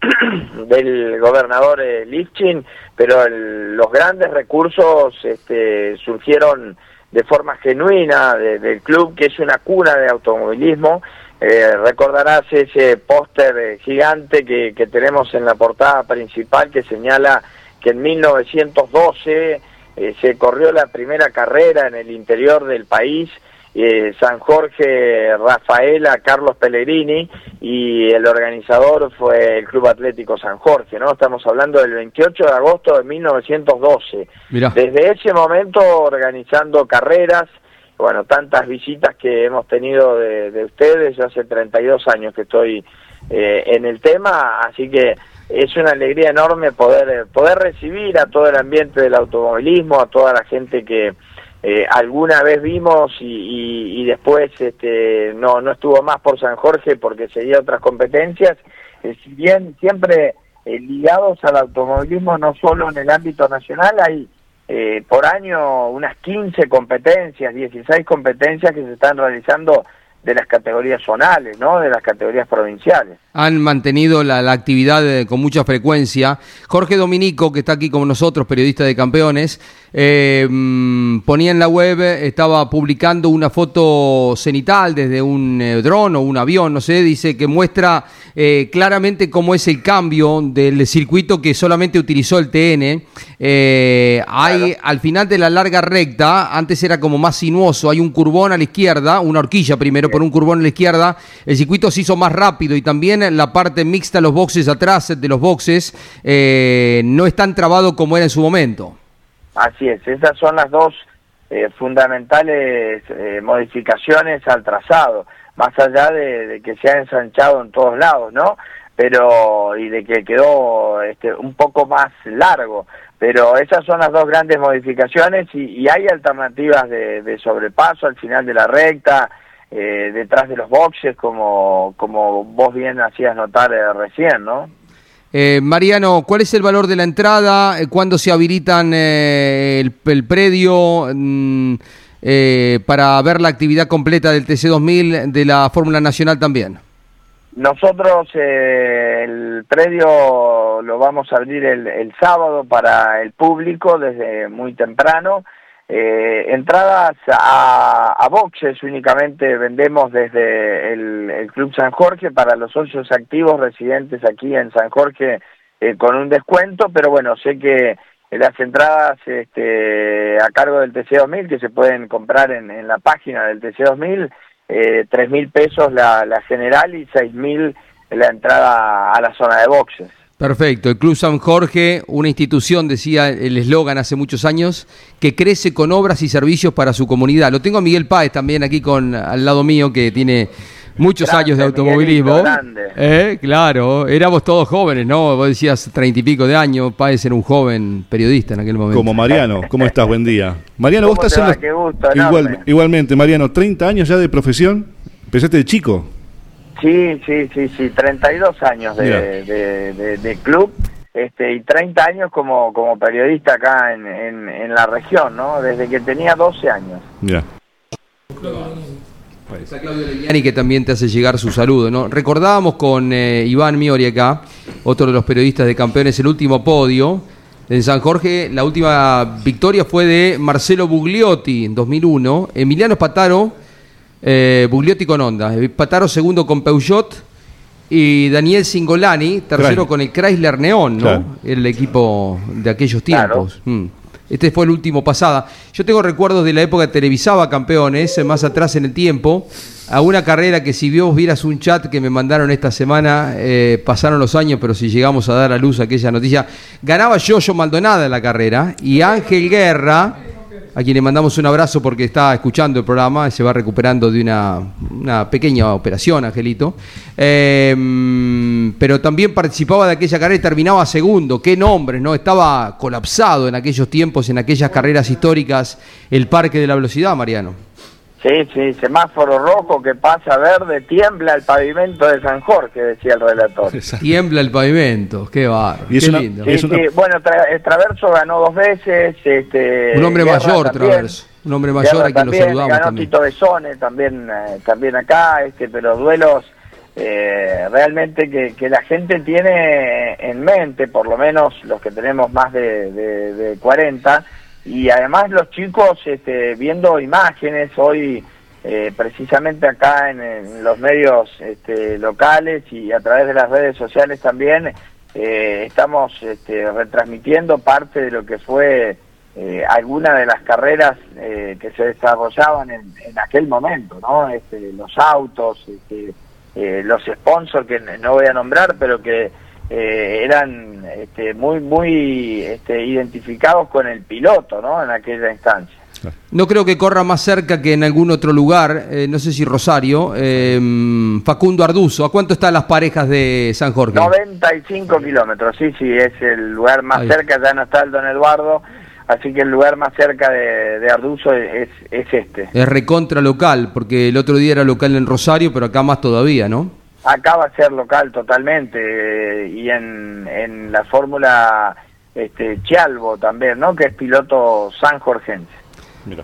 del gobernador eh, Lifchin, pero los grandes recursos este, surgieron de forma genuina del club, que es una cuna de automovilismo, eh, recordarás ese póster eh, gigante que, que, tenemos en la portada principal que señala que en 1912 eh, se corrió la primera carrera en el interior del país, eh, San Jorge Rafaela Carlos Pellegrini y el organizador fue el Club Atlético San Jorge, ¿no? Estamos hablando del 28 de agosto de 1912. Desde ese momento organizando carreras, bueno, tantas visitas que hemos tenido de, ustedes, yo hace 32 años que estoy eh, en el tema, así que es una alegría enorme poder, poder recibir a todo el ambiente del automovilismo, a toda la gente que eh, alguna vez vimos y, y, después este, no, no estuvo más por San Jorge porque seguía otras competencias, eh, si bien siempre ligados al automovilismo no solo en el ámbito nacional, hay eh, por año unas 15 competencias, 16 competencias que se están realizando de las categorías zonales, ¿no? De las categorías provinciales. Han mantenido la, actividad eh, con mucha frecuencia. Jorge Dominico, que está aquí con nosotros, periodista de campeones, eh, mm, ponía en la web, estaba publicando una foto cenital desde un eh, dron o un avión, no sé, dice que muestra claramente cómo es el cambio del circuito que solamente utilizó el TN. Hay al final de la larga recta, antes era como más sinuoso, hay un curbón a la izquierda, una horquilla primero por un curbón a la izquierda, el circuito se hizo más rápido y también la parte mixta, los boxes atrás de los boxes, eh, no es tan trabado como era en su momento. Así es, esas son las dos fundamentales modificaciones al trazado, más allá de, que se ha ensanchado en todos lados, ¿no? Pero, y de que quedó este, un poco más largo. Pero esas son las dos grandes modificaciones y, hay alternativas de, sobrepaso al final de la recta, eh, detrás de los boxes, como, como vos bien hacías notar eh, recién, ¿no? Eh, Mariano, ¿cuál es el valor de la entrada? ¿Cuándo se habilitan el, predio mm, para ver la actividad completa del TC2000 de la Fórmula Nacional también? Nosotros eh, el predio lo vamos a abrir el, sábado para el público desde muy temprano. Eh, entradas a, boxes únicamente vendemos desde el, Club San Jorge para los socios activos residentes aquí en San Jorge eh, con un descuento, pero bueno, sé que las entradas este, a cargo del TC2000 que se pueden comprar en, la página del TC2000 eh, tres mil pesos la, la general y seis mil la entrada a la zona de boxes. Perfecto. El Club San Jorge, una institución, decía el eslogan hace muchos años, que crece con obras y servicios para su comunidad. Lo tengo a Miguel Páez también aquí con al lado mío, que tiene muchos años de automovilismo. Eh, claro, éramos todos jóvenes, ¿no? Vos decías treinta y pico de años, Páez era un joven periodista en aquel momento. Como Mariano, ¿cómo estás? Buen día. Mariano, vos estás en Igual, igualmente, Mariano, 30 años ya de profesión, empezaste de chico. Sí, sí, sí, sí, 32 años de, de, de, club este, y 30 años como, como periodista acá en, en, la región, ¿no? Desde que tenía 12 años. Ya. Está Claudio Legnani que también te hace llegar su saludo. ¿no? Recordábamos con eh, Iván Miori acá, otro de los periodistas de campeones, el último podio en San Jorge. La última victoria fue de Marcelo Bugliotti en 2001. Emiliano Pataro, eh, Bugliotti con Honda. Pataro segundo con Peugeot. Y Daniel Singolani, tercero con el Chrysler Neón, ¿no? El equipo de aquellos tiempos. Mm. Este fue el último pasada. Yo tengo recuerdos de la época que televisaba campeones, más atrás en el tiempo, a una carrera que si vos vieras un chat que me mandaron esta semana, eh, pasaron los años, pero si llegamos a dar a luz aquella noticia, ganaba Yoyo Maldonada en la carrera y Ángel Guerra a quien le mandamos un abrazo porque está escuchando el programa y se va recuperando de una, pequeña operación, Angelito. Em, pero también participaba de aquella carrera y terminaba segundo. Qué nombres, ¿no? Estaba colapsado en aquellos tiempos, en aquellas carreras históricas, el Parque de la Velocidad, Mariano. Sí, sí, semáforo rojo que pasa verde, tiembla el pavimento de San Jorge, decía el relator. Tiembla el pavimento, qué barro, qué lindo. bueno, Traverso ganó dos veces. Este, un hombre mayor, Traverso. Un hombre mayor a quien lo saludamos ganó también. Tito Besone también, eh, también acá, este, pero duelos eh, realmente que, que, la gente tiene en mente, por lo menos los que tenemos más de, de, de 40, y además los chicos este, viendo imágenes hoy eh, precisamente acá en, los medios este, locales y a través de las redes sociales también eh, estamos este, retransmitiendo parte de lo que fue eh, alguna de las carreras eh, que se desarrollaban en, en aquel momento, ¿no? Este, los autos, este, los sponsors que no voy a nombrar, pero que eh, eran este, muy muy este, identificados con el piloto ¿no? en aquella instancia. No creo que corra más cerca que en algún otro lugar, eh, no sé si Rosario, em, Facundo Arduzo. ¿A cuánto están las parejas de San Jorge? 95 kilómetros, sí, sí, es el lugar más cerca, ya no está el Don Eduardo, así que el lugar más cerca de, de Arduzo es, es este. Es recontra local, porque el otro día era local en Rosario, pero acá más todavía, ¿no? Acaba de ser local totalmente y en, en la fórmula este, Chialvo también, ¿no? Que es piloto San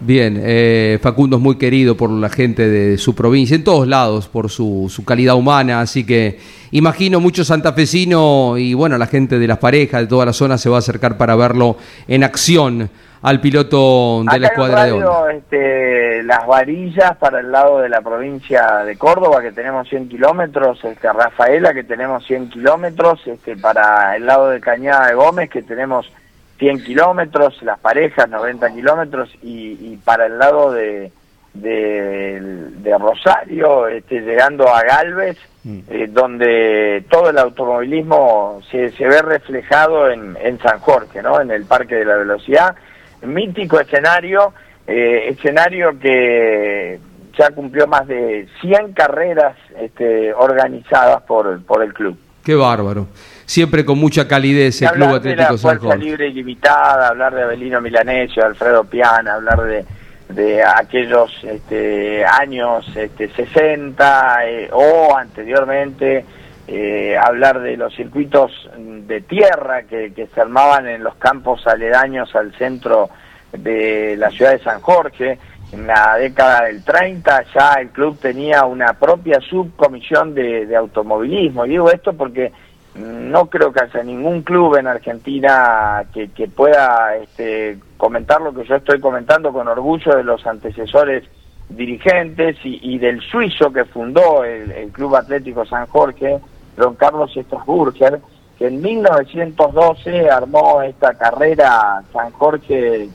Bien, eh, Facundo es muy querido por la gente de su provincia, en todos lados, por su, su calidad humana, así que imagino mucho santafesino y bueno, la gente de las parejas de toda la zona se va a acercar para verlo en acción al piloto de la escuadra de Honda. Este, las varillas para el lado de la provincia de Córdoba, que tenemos 100 kilómetros, este, Rafaela, que tenemos 100 kilómetros, este, para el lado de Cañada de Gómez, que tenemos 100 kilómetros, las parejas 90 kilómetros, y, para el lado de, de, Rosario, este, llegando a Galvez, mm. eh, donde todo el automovilismo se, se ve reflejado en, en San Jorge, ¿no? en el Parque de la Velocidad mítico escenario escenario que ya cumplió más de 100 carreras este, organizadas por, por el club. Qué bárbaro. Siempre con mucha calidez el Club Atlético de San Fuerza Libre Ilimitada, hablar de Abelino Milanesio, Alfredo Piana, hablar de, de aquellos este, años este, 60 eh, o anteriormente, eh, hablar de los circuitos de tierra que, que se armaban en los campos aledaños al centro de la ciudad de San Jorge en la década del 30 ya el club tenía una propia subcomisión de, automovilismo. Y digo esto porque no creo que haya ningún club en Argentina que, pueda este, comentar lo que yo estoy comentando con orgullo de los antecesores dirigentes y, del suizo que fundó el, Club Atlético San Jorge, don Carlos Strasburger, que en 1912 armó esta carrera San Jorge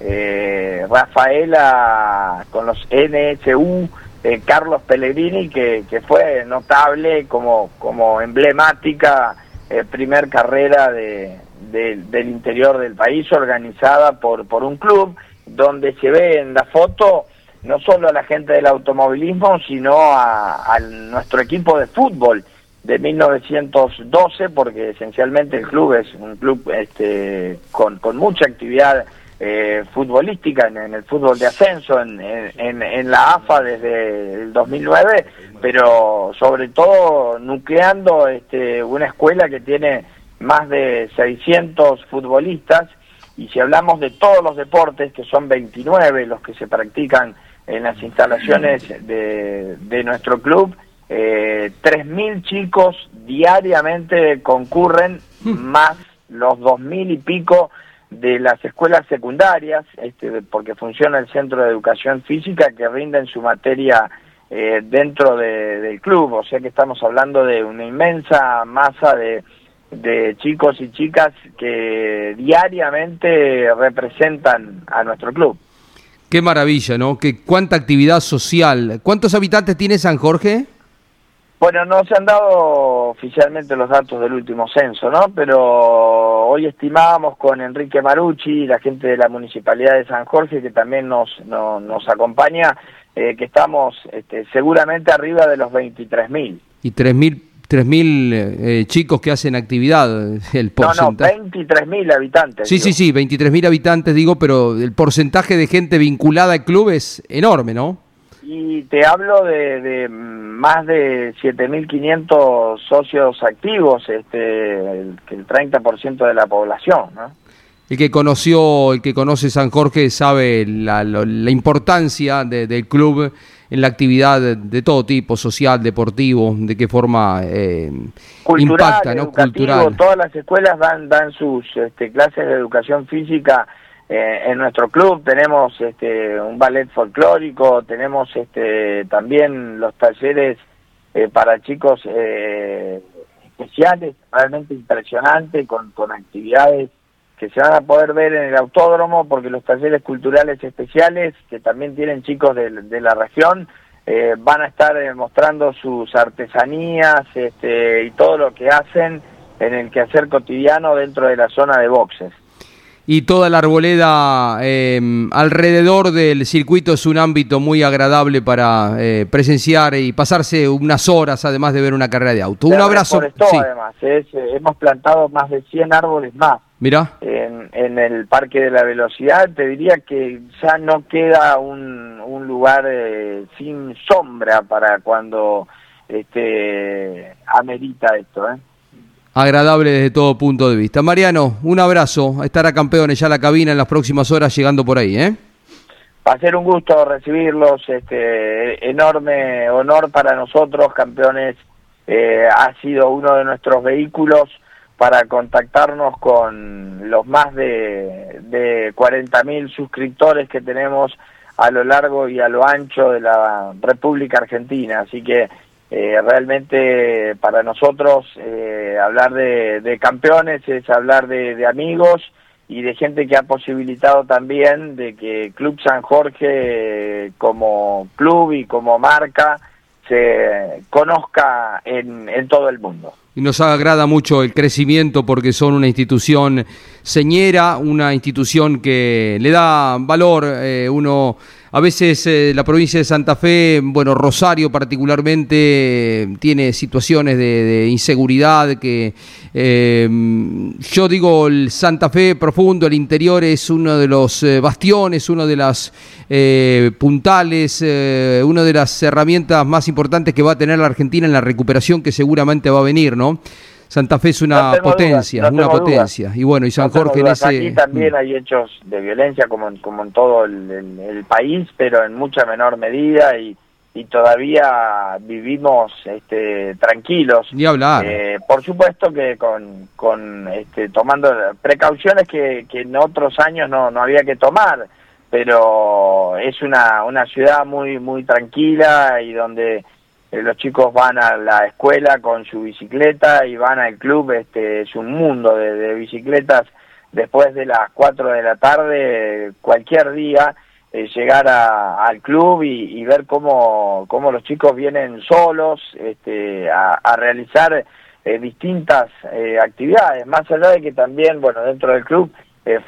eh, Rafaela con los NSU, eh, Carlos Pellegrini, que, que, fue notable como, como emblemática eh, primer carrera de, del interior del país organizada por, por un club donde se ve en la foto no solo a la gente del automovilismo, sino a, a nuestro equipo de fútbol de 1912, porque esencialmente el club es un club este, con, con mucha actividad eh, futbolística en, el fútbol de ascenso en, en, la AFA desde el 2009, pero sobre todo nucleando este, una escuela que tiene más de 600 futbolistas y si hablamos de todos los deportes, que son 29 los que se practican en las instalaciones de, de nuestro club, eh, 3.000 chicos diariamente concurren, mm. más los 2.000 y pico de las escuelas secundarias, este, porque funciona el Centro de Educación Física que rinden su materia eh, dentro del club, o sea que estamos hablando de una inmensa masa de, de chicos y chicas que diariamente representan a nuestro club. Qué maravilla, ¿no? Que cuánta actividad social. ¿Cuántos habitantes tiene San Jorge? Bueno, no se han dado oficialmente los datos del último censo, ¿no? Pero hoy estimábamos con Enrique Marucci, la gente de la Municipalidad de San Jorge, que también nos, nos acompaña, eh, que estamos este, seguramente arriba de los 23.000. ¿Y 3.000 3.000 eh, chicos que hacen actividad, el porcentaje. No, no, 23.000 habitantes. Sí, sí, sí, 23.000 habitantes, digo, pero el porcentaje de gente vinculada al club es enorme, ¿no? Y te hablo de, más de 7.500 socios activos, este, el, el 30% de la población, ¿no? El que conoció, el que conoce San Jorge sabe la, importancia del club en la actividad de, todo tipo, social, deportivo, de qué forma eh, impacta, ¿no? Cultural. Todas las escuelas dan, dan sus este, clases de educación física eh, en nuestro club tenemos este, un ballet folclórico, tenemos este, también los talleres eh, para chicos eh, especiales, realmente impresionantes, con, con actividades que se van a poder ver en el autódromo, porque los talleres culturales especiales, que también tienen chicos de, de la región, van a estar mostrando sus artesanías este, y todo lo que hacen en el quehacer cotidiano dentro de la zona de boxes y toda la arboleda em, alrededor del circuito es un ámbito muy agradable para eh, presenciar y pasarse unas horas además de ver una carrera de auto. Un abrazo. Sí. además, eh, hemos plantado más de 100 árboles más. Mira. En, en, el Parque de la Velocidad, te diría que ya no queda un, un lugar eh, sin sombra para cuando este amerita esto, ¿eh? Agradable desde todo punto de vista. Mariano, un abrazo, estar a campeones ya la cabina en las próximas horas llegando por ahí, ¿eh? Va a ser un gusto recibirlos, este enorme honor para nosotros, campeones. Eh, ha sido uno de nuestros vehículos para contactarnos con los más de, de 40.000 suscriptores que tenemos a lo largo y a lo ancho de la República Argentina. Así que eh, realmente para nosotros eh, hablar de, campeones es hablar de, amigos y de gente que ha posibilitado también de que Club San Jorge como club y como marca se conozca en, en todo el mundo y nos agrada mucho el crecimiento porque son una institución señera, una institución que le da valor. Eh, uno, a veces eh, la provincia de Santa Fe, bueno, Rosario particularmente, tiene situaciones de, inseguridad que eh, yo digo el Santa Fe profundo, el interior es uno de los bastiones, uno de las puntales, una de las herramientas más importantes que va a tener la Argentina en la recuperación que seguramente va a venir, ¿no? Santa Fe es una potencia, una potencia. Y bueno, y San Jorge en ese... Aquí también hay hechos de violencia como en, como en todo el, país, pero en mucha menor medida y, y todavía vivimos este, tranquilos. Ni hablar. Eh, por supuesto que con, con este, tomando precauciones que, que en otros años no, no había que tomar, pero es una, una ciudad muy, muy tranquila y donde los chicos van a la escuela con su bicicleta y van al club, este es un mundo de, bicicletas. Después de las 4 de la tarde, cualquier día, eh, llegar al club y, ver cómo, cómo los chicos vienen solos este, a, realizar eh, distintas actividades, más allá de que también, bueno, dentro del club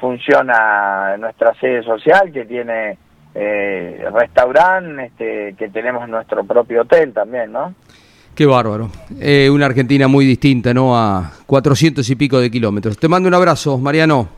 funciona nuestra sede social que tiene eh, restaurante este, que tenemos en nuestro propio hotel también, ¿no? Qué bárbaro. Eh, una Argentina muy distinta, ¿no? A 400 y pico de kilómetros. Te mando un abrazo, Mariano.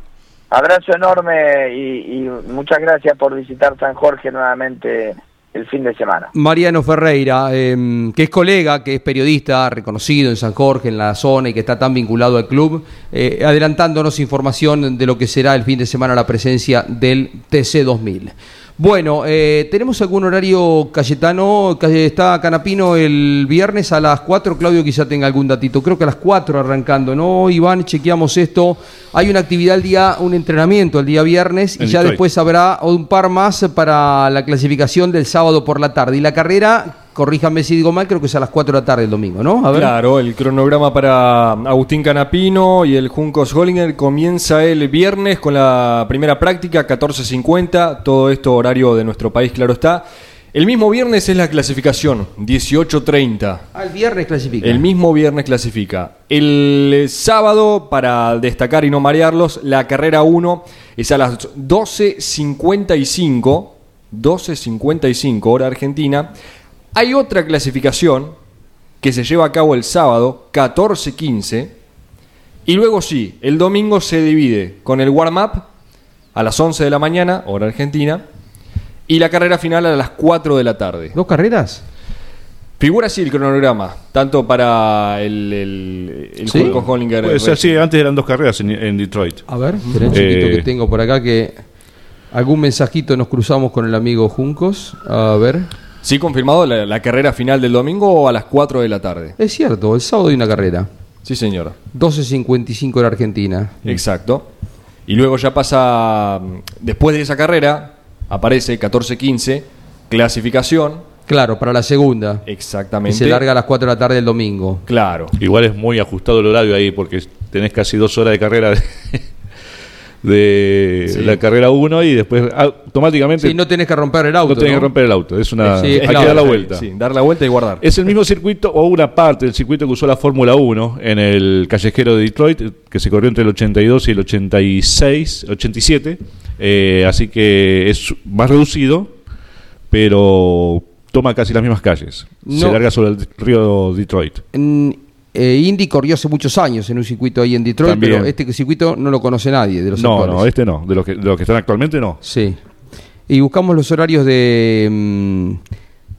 Abrazo enorme y, muchas gracias por visitar San Jorge nuevamente el fin de semana. Mariano Ferreira, em, que es colega, que es periodista reconocido en San Jorge, en la zona y que está tan vinculado al club, eh, adelantándonos información de lo que será el fin de semana la presencia del TC 2000. Bueno, eh, ¿tenemos algún horario Cayetano? Está Canapino el viernes a las 4. Claudio quizá tenga algún datito. Creo que a las 4 arrancando, ¿no? Iván, chequeamos esto. Hay una actividad el día, un entrenamiento el día viernes y ya después habrá un par más para la clasificación del sábado por la tarde. Y la carrera corríjame si digo mal, creo que es a las 4 de la tarde el domingo, ¿no? Claro, el cronograma para Agustín Canapino y el Juncos Hollinger comienza el viernes con la primera práctica, 14.50, todo esto horario de nuestro país, claro está. El mismo viernes es la clasificación, 18.30. Ah, el viernes clasifica. El mismo viernes clasifica. El sábado, para destacar y no marearlos, la carrera 1 es a las 12.55, 12.55 hora argentina. Hay otra clasificación que se lleva a cabo el sábado, 14-15, y luego sí, el domingo se divide con el warm-up a las 11 de la mañana, hora argentina, y la carrera final a las 4 de la tarde. ¿Dos carreras? Figura así el cronograma, tanto para el, el, el ¿Sí? Hollinger. Pues así, antes eran dos carreras en, Detroit. A ver, espera un chiquito que eh, tengo por acá que algún mensajito nos cruzamos con el amigo Juncos. A ver. Sí, confirmado la, carrera final del domingo o a las 4 de la tarde. Es cierto, el sábado hay una carrera. Sí, señor. 12.55 en Argentina. Exacto. Y luego ya pasa, después de esa carrera, aparece 14.15, clasificación. Claro, para la segunda. Exactamente. Y se larga a las 4 de la tarde del domingo. Claro. Igual es muy ajustado el horario ahí porque tenés casi dos horas de carrera de la carrera 1 y después automáticamente. Sí, no tenés que romper el auto. No tenés que romper el auto, es una. hay que dar la vuelta. Sí, dar la vuelta y guardar. Es el mismo circuito o una parte del circuito que usó la Fórmula 1 en el callejero de Detroit, que se corrió entre el 82 y el 86, 87. Eh, así que es más reducido, pero toma casi las mismas calles. Se larga sobre el río Detroit. Eh, Indy corrió hace muchos años en un circuito ahí en Detroit, pero este circuito no lo conoce nadie de los No, no, este no. De los, que, de los que están actualmente no. Sí. Y buscamos los horarios de mm,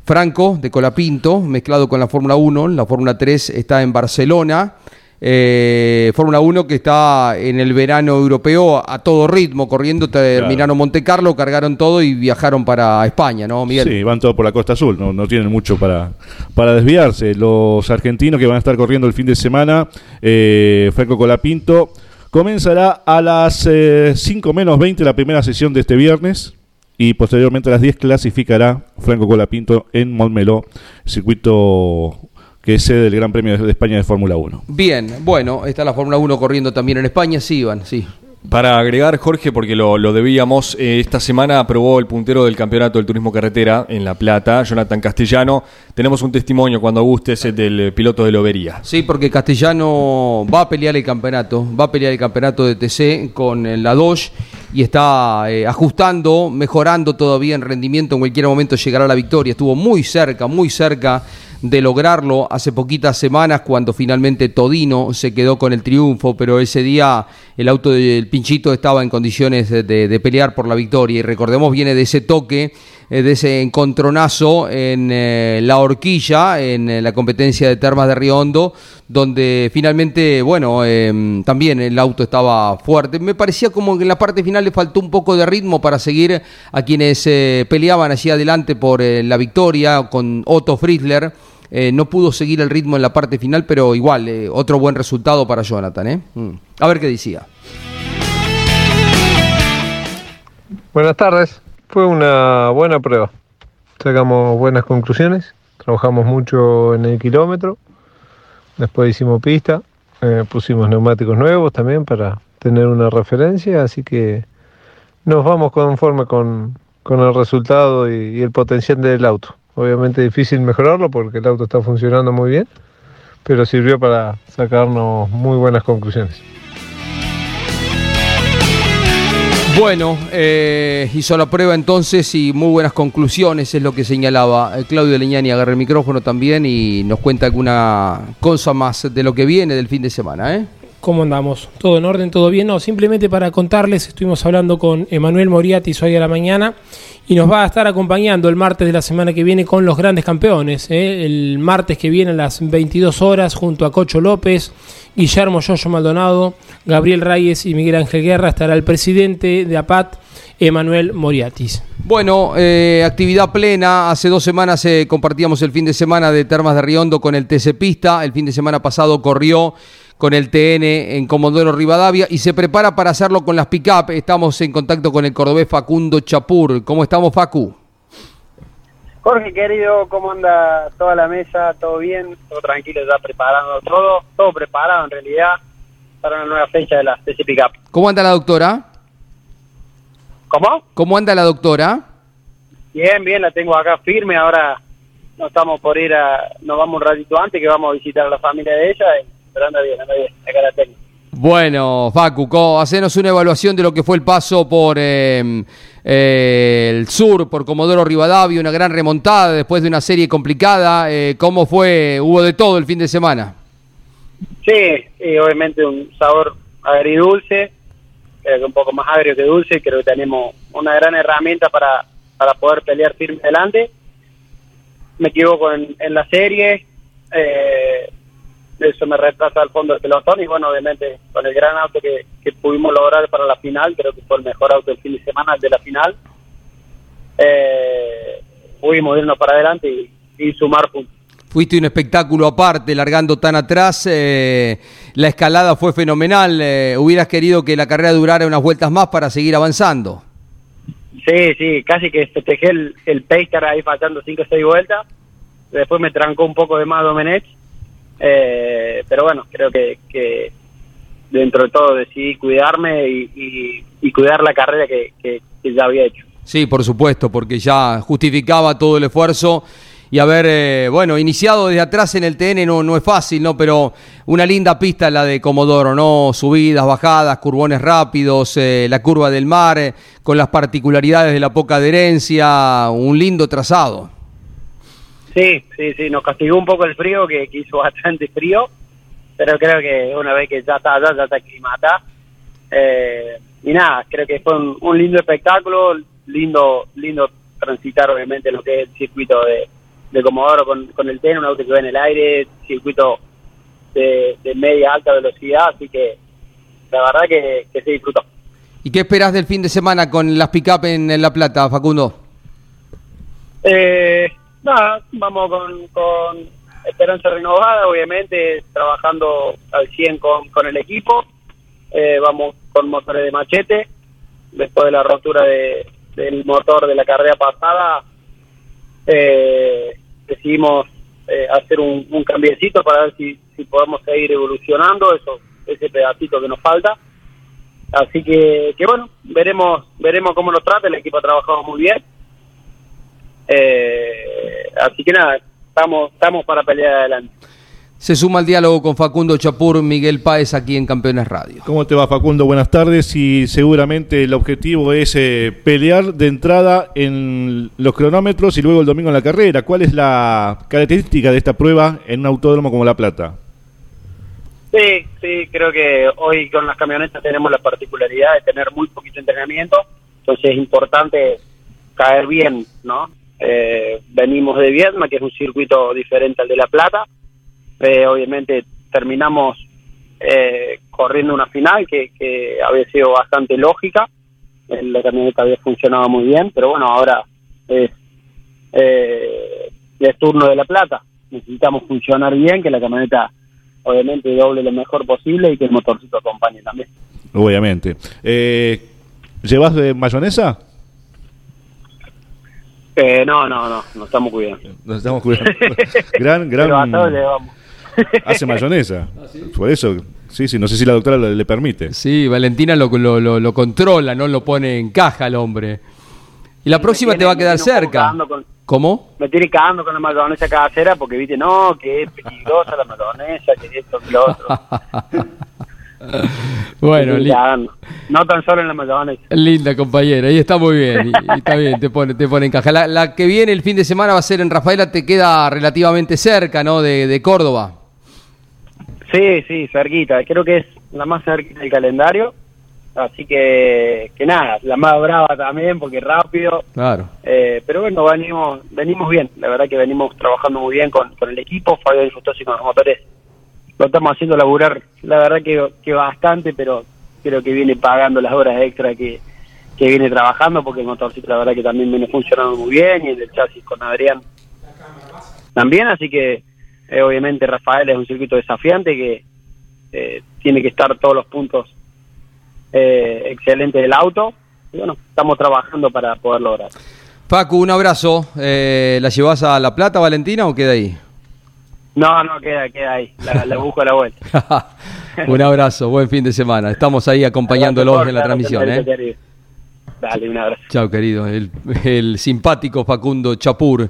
Franco, de Colapinto, mezclado con la Fórmula 1. La Fórmula 3 está en Barcelona. Eh, Fórmula 1 que está en el verano europeo a todo ritmo, corriendo, terminaron Monte Carlo, cargaron todo y viajaron para España, ¿no, Miguel? Sí, van todos por la Costa Azul, no, no tienen mucho para, para desviarse. Los argentinos que van a estar corriendo el fin de semana, eh, Franco Colapinto, comenzará a las 5 eh, menos 20 la primera sesión de este viernes y posteriormente a las 10 clasificará Franco Colapinto en Montmeló, circuito que es sede del Gran Premio de España de Fórmula 1. Bien, bueno, está la Fórmula 1 corriendo también en España, sí, Iván, sí. Para agregar, Jorge, porque lo, debíamos, eh, esta semana aprobó el puntero del Campeonato del Turismo Carretera en La Plata, Jonathan Castellano. Tenemos un testimonio cuando gustes del piloto de Lobería. Sí, porque Castellano va a pelear el campeonato, va a pelear el campeonato de TC con la Dodge y está eh, ajustando, mejorando todavía en rendimiento. En cualquier momento llegará a la victoria. Estuvo muy cerca, muy cerca de lograrlo hace poquitas semanas cuando finalmente Todino se quedó con el triunfo, pero ese día el auto del Pinchito estaba en condiciones de, pelear por la victoria. Y recordemos viene de ese toque, de ese encontronazo en eh, la horquilla, en eh, la competencia de Termas de Río Hondo, donde finalmente, bueno, em, también el auto estaba fuerte. Me parecía como que en la parte final le faltó un poco de ritmo para seguir a quienes peleaban allí adelante por la victoria con Otto Friedler eh, no pudo seguir el ritmo en la parte final, pero igual, eh, otro buen resultado para Jonathan. ¿eh? Mm. A ver qué decía. Buenas tardes. Fue una buena prueba. Sacamos buenas conclusiones. Trabajamos mucho en el kilómetro. Después hicimos pista. pusimos neumáticos nuevos también para tener una referencia. Así que nos vamos conforme con, el resultado y el potencial del auto. Obviamente difícil mejorarlo porque el auto está funcionando muy bien, pero sirvió para sacarnos muy buenas conclusiones. Bueno, eh, hizo la prueba entonces y muy buenas conclusiones es lo que señalaba. Eh, Claudio Leñani agarra el micrófono también y nos cuenta alguna cosa más de lo que viene del fin de semana. ¿eh? ¿Cómo andamos? ¿Todo en orden? ¿Todo bien? No, simplemente para contarles, estuvimos hablando con Emanuel Moriatis hoy a la mañana y nos va a estar acompañando el martes de la semana que viene con los grandes campeones. ¿eh? El martes que viene a las 22 horas junto a Cocho López, Guillermo Yoyo Maldonado, Gabriel Reyes y Miguel Ángel Guerra estará el presidente de APAT, Emanuel Moriatis. Bueno, eh, actividad plena. Hace dos semanas eh, compartíamos el fin de semana de Termas de Riondo con el TC Pista. El fin de semana pasado corrió con el TN en Comodoro Rivadavia y se prepara para hacerlo con las pick-up. Estamos en contacto con el cordobés Facundo Chapur. ¿Cómo estamos, Facu? Jorge, querido, ¿cómo anda toda la mesa? ¿Todo bien? ¿Todo tranquilo? ¿Ya preparando todo? Todo preparado, en realidad, para una nueva fecha de la TC Pickup. ¿Cómo anda la doctora? ¿Cómo? ¿Cómo anda la doctora? Bien, bien, la tengo acá firme. Ahora nos estamos por ir a... Nos vamos un ratito antes que vamos a visitar a la familia de ella pero anda bien, anda bien, acá la tengo. Bueno, Facu, hacenos una evaluación de lo que fue el paso por em, eh, el sur, por Comodoro Rivadavia, una gran remontada después de una serie complicada. Eh, ¿Cómo fue? Hubo de todo el fin de semana. Sí, obviamente un sabor agridulce, creo que un poco más agrio que dulce. Creo que tenemos una gran herramienta para, para poder pelear firme adelante. Me equivoco en, en la serie. Eh, eso me retrasa al fondo del pelotón y bueno, obviamente con el gran auto que, pudimos lograr para la final, creo que fue el mejor auto del fin de semana, el de la final, eh, pudimos irnos para adelante y, sumar puntos. Fuiste un espectáculo aparte, largando tan atrás, eh, la escalada fue fenomenal, eh, hubieras querido que la carrera durara unas vueltas más para seguir avanzando. Sí, sí, casi que festejé el, el ahí faltando 5 o 6 vueltas, después me trancó un poco de más Domenech, eh, pero bueno, creo que, que, dentro de todo decidí cuidarme y, cuidar la carrera que, ya había hecho. Sí, por supuesto, porque ya justificaba todo el esfuerzo y haber, eh, bueno, iniciado desde atrás en el TN no, no es fácil, ¿no? Pero una linda pista la de Comodoro, ¿no? Subidas, bajadas, curbones rápidos, eh, la curva del mar, con las particularidades de la poca adherencia, un lindo trazado. Sí, sí, sí, nos castigó un poco el frío, que, hizo bastante frío, pero creo que una vez que ya está allá, ya está aclimata. Eh, y nada, creo que fue un, lindo espectáculo, lindo lindo transitar obviamente lo que es el circuito de, de Comodoro con, con el TEN, un auto que va en el aire, circuito de, media alta velocidad, así que la verdad que, se disfrutó. ¿Y qué esperás del fin de semana con las pick-up en, La Plata, Facundo? Eh, nada, vamos con, con esperanza renovada, obviamente trabajando al 100 con, con el equipo. Eh, vamos con motores de machete. Después de la rotura de, del motor de la carrera pasada, eh, decidimos eh, hacer un, cambiecito para ver si, si podemos seguir evolucionando eso ese pedacito que nos falta. Así que, que bueno, veremos veremos cómo nos trata. El equipo ha trabajado muy bien. Eh, así que nada, estamos, estamos para pelear adelante. Se suma al diálogo con Facundo Chapur, Miguel Páez, aquí en Campeones Radio. ¿Cómo te va, Facundo? Buenas tardes. Y seguramente el objetivo es eh, pelear de entrada en los cronómetros y luego el domingo en la carrera. ¿Cuál es la característica de esta prueba en un autódromo como La Plata? Sí, sí, creo que hoy con las camionetas tenemos la particularidad de tener muy poquito entrenamiento, entonces es importante caer bien, ¿no? Eh, venimos de Viedma, que es un circuito diferente al de La Plata, eh, obviamente terminamos eh, corriendo una final que, que, había sido bastante lógica. La camioneta había funcionado muy bien, pero bueno, ahora es, eh, es turno de La Plata. Necesitamos funcionar bien, que la camioneta obviamente doble lo mejor posible y que el motorcito acompañe también. Obviamente. Eh, ¿Llevas de mayonesa? Eh, no, no, no, nos estamos cuidando. Nos estamos cuidando. gran, gran. Pero a todos llevamos. Hace mayonesa. Por eso, sí, sí, no sé si la doctora le, le permite. Sí, Valentina lo, lo, lo, lo controla, no lo pone en caja al hombre. Y la próxima te va a quedar cerca. Con, ¿Cómo? Me tiene cagando con la mayonesa casera porque viste, no, que es peligrosa la mayonesa, que esto, que lo otro. bueno, li no tan solo en la mayonesa. Linda compañera, ahí está muy bien, y, y está bien, te pone, te pone en caja. La, la, que viene el fin de semana va a ser en Rafaela, te queda relativamente cerca, ¿no? De, de Córdoba. Sí, sí, cerquita. Creo que es la más cerquita del calendario. Así que, que nada, la más brava también, porque rápido. Claro. Eh, pero bueno, venimos venimos bien. La verdad que venimos trabajando muy bien con, con el equipo. Fabio Injustosi con los motores lo estamos haciendo laburar, la verdad que, que bastante, pero creo que viene pagando las horas extra que, que viene trabajando, porque el motorcito la verdad que también viene funcionando muy bien, y el chasis con Adrián también, así que eh, obviamente Rafael es un circuito desafiante que eh, tiene que estar todos los puntos eh, excelentes del auto, y bueno, estamos trabajando para poder lograr. Facu, un abrazo. Eh, ¿La llevas a La Plata, Valentina, o queda ahí? No, no, queda, queda ahí. La, la busco a la vuelta. un abrazo, buen fin de semana. Estamos ahí acompañándolos en la transmisión. ¿eh? Dale, un abrazo. Chao, querido. El, el simpático Facundo Chapur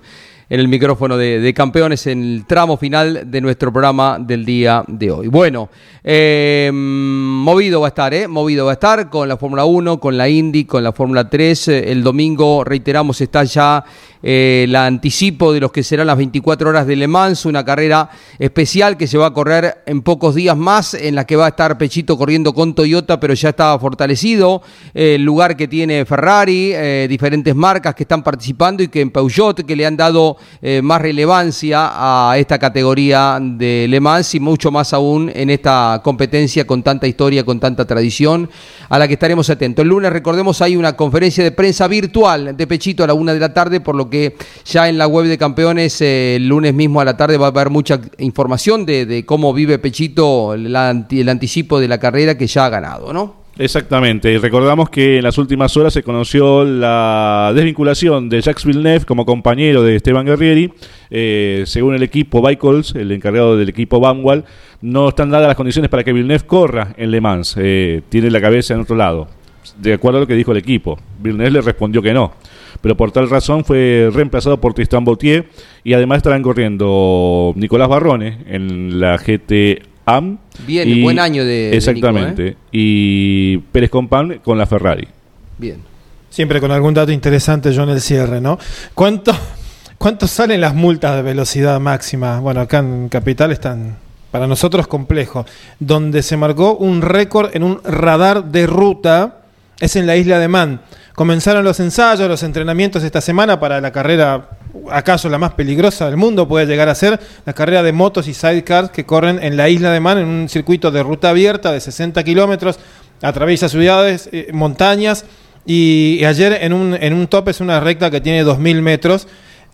en el micrófono de, de, campeones en el tramo final de nuestro programa del día de hoy. Bueno, eh, movido va a estar, ¿eh? Movido va a estar con la Fórmula 1, con la Indy, con la Fórmula 3. El domingo, reiteramos, está ya eh, el anticipo de los que serán las 24 horas de Le Mans, una carrera especial que se va a correr en pocos días más, en la que va a estar Pechito corriendo con Toyota, pero ya está fortalecido. Eh, el lugar que tiene Ferrari, eh, diferentes marcas que están participando y que en Peugeot, que le han dado más relevancia a esta categoría de Le Mans y mucho más aún en esta competencia con tanta historia, con tanta tradición, a la que estaremos atentos. El lunes, recordemos, hay una conferencia de prensa virtual de Pechito a la una de la tarde, por lo que ya en la web de campeones eh, el lunes mismo a la tarde va a haber mucha información de, de cómo vive Pechito, la, el anticipo de la carrera que ya ha ganado, ¿no? Exactamente, y recordamos que en las últimas horas se conoció la desvinculación de Jacques Villeneuve como compañero de Esteban Guerrieri. Eh, según el equipo Bicols, el encargado del equipo Vanwall, no están dadas las condiciones para que Villeneuve corra en Le Mans. Eh, tiene la cabeza en otro lado, de acuerdo a lo que dijo el equipo. Villeneuve le respondió que no. Pero por tal razón fue reemplazado por Tristan Bautier y además estarán corriendo Nicolás Barrone en la GT AM. Bien, y, buen año de. Exactamente. De Nico, ¿eh? Y Pérez Compán con la Ferrari. Bien. Siempre con algún dato interesante, yo en el cierre, ¿no? ¿Cuánto, ¿Cuánto salen las multas de velocidad máxima? Bueno, acá en Capital están para nosotros complejos. Donde se marcó un récord en un radar de ruta es en la isla de Man. Comenzaron los ensayos, los entrenamientos esta semana para la carrera, acaso la más peligrosa del mundo, puede llegar a ser la carrera de motos y sidecars que corren en la isla de Man en un circuito de ruta abierta de 60 kilómetros, atraviesa ciudades, eh, montañas y, ayer en un, en un top es una recta que tiene 2.000 metros.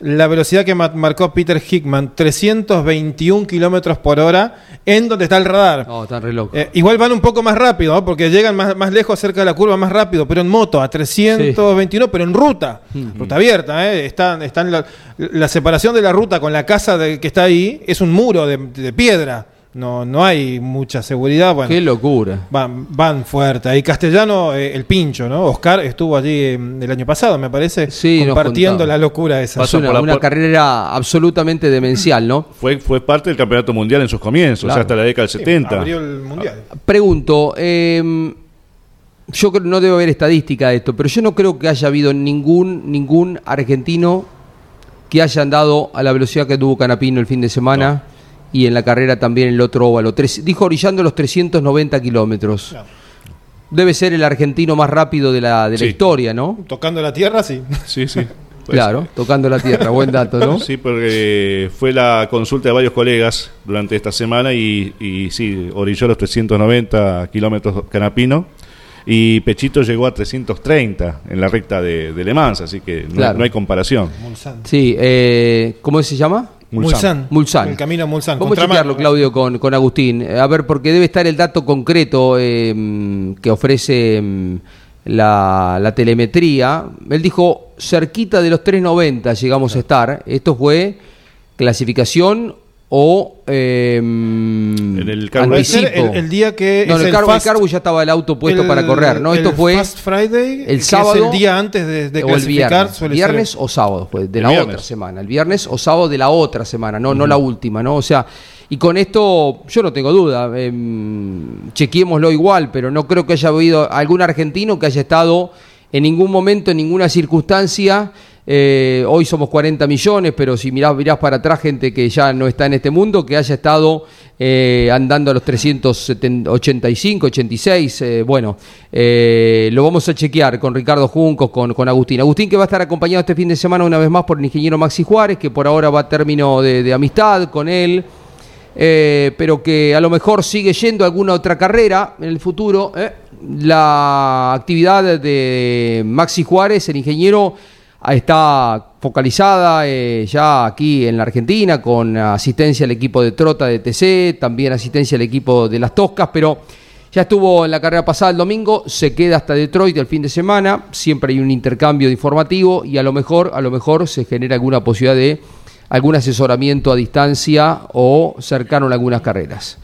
La velocidad que marcó Peter Hickman, 321 kilómetros por hora, en donde está el radar. Oh, está re. Eh, igual van un poco más rápido, ¿no? porque llegan más, más, lejos, cerca de la curva, más rápido, pero en moto, a 321, sí. pero en ruta, mm -hmm. ruta abierta. ¿eh? Está, está en la, la, separación de la ruta con la casa de, que está ahí, es un muro de, de piedra. No, no hay mucha seguridad. Bueno, Qué locura. Van, van fuerte. Ahí Castellano, eh, el pincho, ¿no? Oscar estuvo allí eh, el año pasado, me parece, Sí, compartiendo la locura esa. Pasó una, por la una por- carrera absolutamente demencial, ¿no? Fue, fue parte del campeonato mundial en sus comienzos, Claro. hasta la década del 70. Abrió el mundial. Pregunto, eh, yo creo, no debo haber estadística de esto, pero yo no creo que haya habido ningún, ningún argentino que haya andado a la velocidad que tuvo Canapino el fin de semana y en la carrera también el otro óvalo. Tres- dijo orillando los 390 kilómetros. Debe ser el argentino más rápido de la, de la historia, ¿no? Tocando la tierra, sí. Sí, sí. Pues, Claro, tocando la tierra, buen dato, ¿no? Sí, porque fue la consulta de varios colegas durante esta semana y, y sí, orilló los 390 kilómetros Canapino y Pechito llegó a 330 en la recta de, de Le Mans, así que no, Claro. no hay comparación. Sí, eh, ¿cómo se llama? Mulsan. Mulsan. El camino a Mulsan. Vamos a chequearlo, Claudio, con, con Agustín. Eh, A ver, porque debe estar el dato concreto eh, que ofrece mm, la, la telemetría. Él dijo, cerquita de los 390 llegamos a estar. Esto fue clasificación o eh, En el anticipo. el, el día que no, es el, el cargo, Fast- el cargo ya estaba el auto puesto el- para correr, ¿no? Esto el fue Fast Friday, el es sábado el día antes de, de o el clasificar. viernes, suele viernes ser- o sábado, pues, de El la viernes. otra semana, el viernes o sábado de la otra semana, no, no la última, ¿no? O sea, y con esto yo no tengo duda, em, chequeémoslo igual, pero no creo que haya habido algún argentino que haya estado en ningún momento, en ninguna circunstancia. Eh, hoy somos 40 millones, pero si mirás, mirás para atrás gente que ya no está en este mundo, que haya estado eh, andando a los 385, 86, eh, bueno, eh, lo vamos a chequear con Ricardo Juncos, con, con Agustín. Agustín que va a estar acompañado este fin de semana una vez más por el ingeniero Maxi Juárez, que por ahora va a término de, de amistad con él, pero que a lo mejor sigue yendo a alguna otra carrera en el futuro. La actividad de Maxi Juárez, el ingeniero, está focalizada eh, ya aquí en la Argentina con asistencia al equipo de Trota de TC, también asistencia al equipo de las Toscas, pero ya estuvo en la carrera pasada el domingo, se queda hasta Detroit el fin de semana, siempre hay un intercambio de informativo y a lo mejor, a lo mejor se genera alguna posibilidad de algún asesoramiento a distancia o cercano en algunas carreras.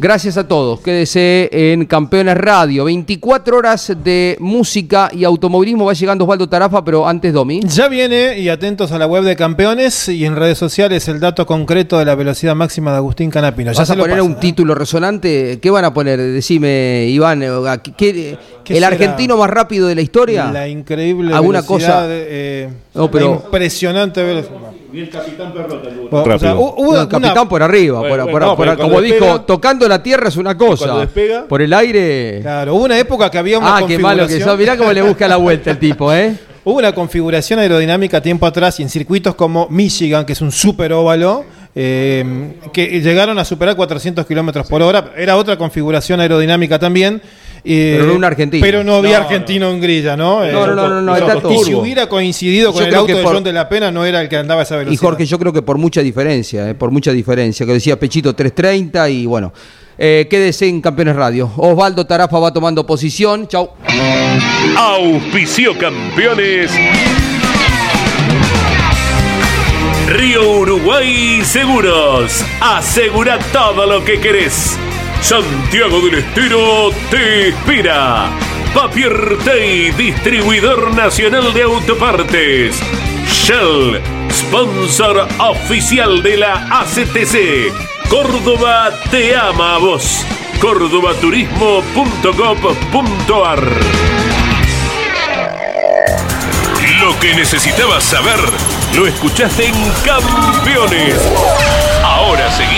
Gracias a todos. Quédese en Campeones Radio. 24 horas de música y automovilismo. Va llegando Osvaldo Tarafa, pero antes Domi. Ya viene y atentos a la web de campeones y en redes sociales el dato concreto de la velocidad máxima de Agustín Canapino. Ya ¿Vas se a poner paso, un ¿eh? título resonante? ¿Qué van a poner? Decime, Iván. ¿qué- qué- ¿Qué ¿El será? argentino más rápido de la historia? La increíble ¿Alguna velocidad, cosa? eh, No, pero- la impresionante velocidad. Y el capitán Perrota. O sea, Rápido. hu- hubo No, el capitán una- por arriba, Bueno, por- bueno, por- no, por- como cuando dijo, despega- tocando la tierra es una cosa. despega- por el aire. Claro, hubo una época que había una Ah, qué malo que configuración- sos. Mirá cómo le busca la vuelta el tipo, ¿eh? Hubo una configuración aerodinámica tiempo atrás y en circuitos como Michigan, que es un super óvalo, eh, que llegaron a superar 400 kilómetros por hora. Era otra configuración aerodinámica también. Eh, Pero no un argentino. Pero no había No, argentino en grilla, ¿no? Eh, No, no, no, no, no, y si hubiera coincidido con Yo el auto que de por- John de la Pena, no era el que andaba a esa velocidad. Y Jorge, yo creo que por mucha diferencia, eh, por mucha diferencia, que decía Pechito 330 y bueno, eh, quédese en Campeones Radio. Osvaldo Tarafa va tomando posición, chau. Auspicio campeones. Río Uruguay Seguros. Asegura todo lo que querés. Santiago del Estero te inspira. Papier Tay, distribuidor nacional de autopartes. Shell, sponsor oficial de la ACTC. Córdoba te ama a vos. cordobaturismo.gov.ar Lo que necesitabas saber lo escuchaste en Campeones. Ahora seguí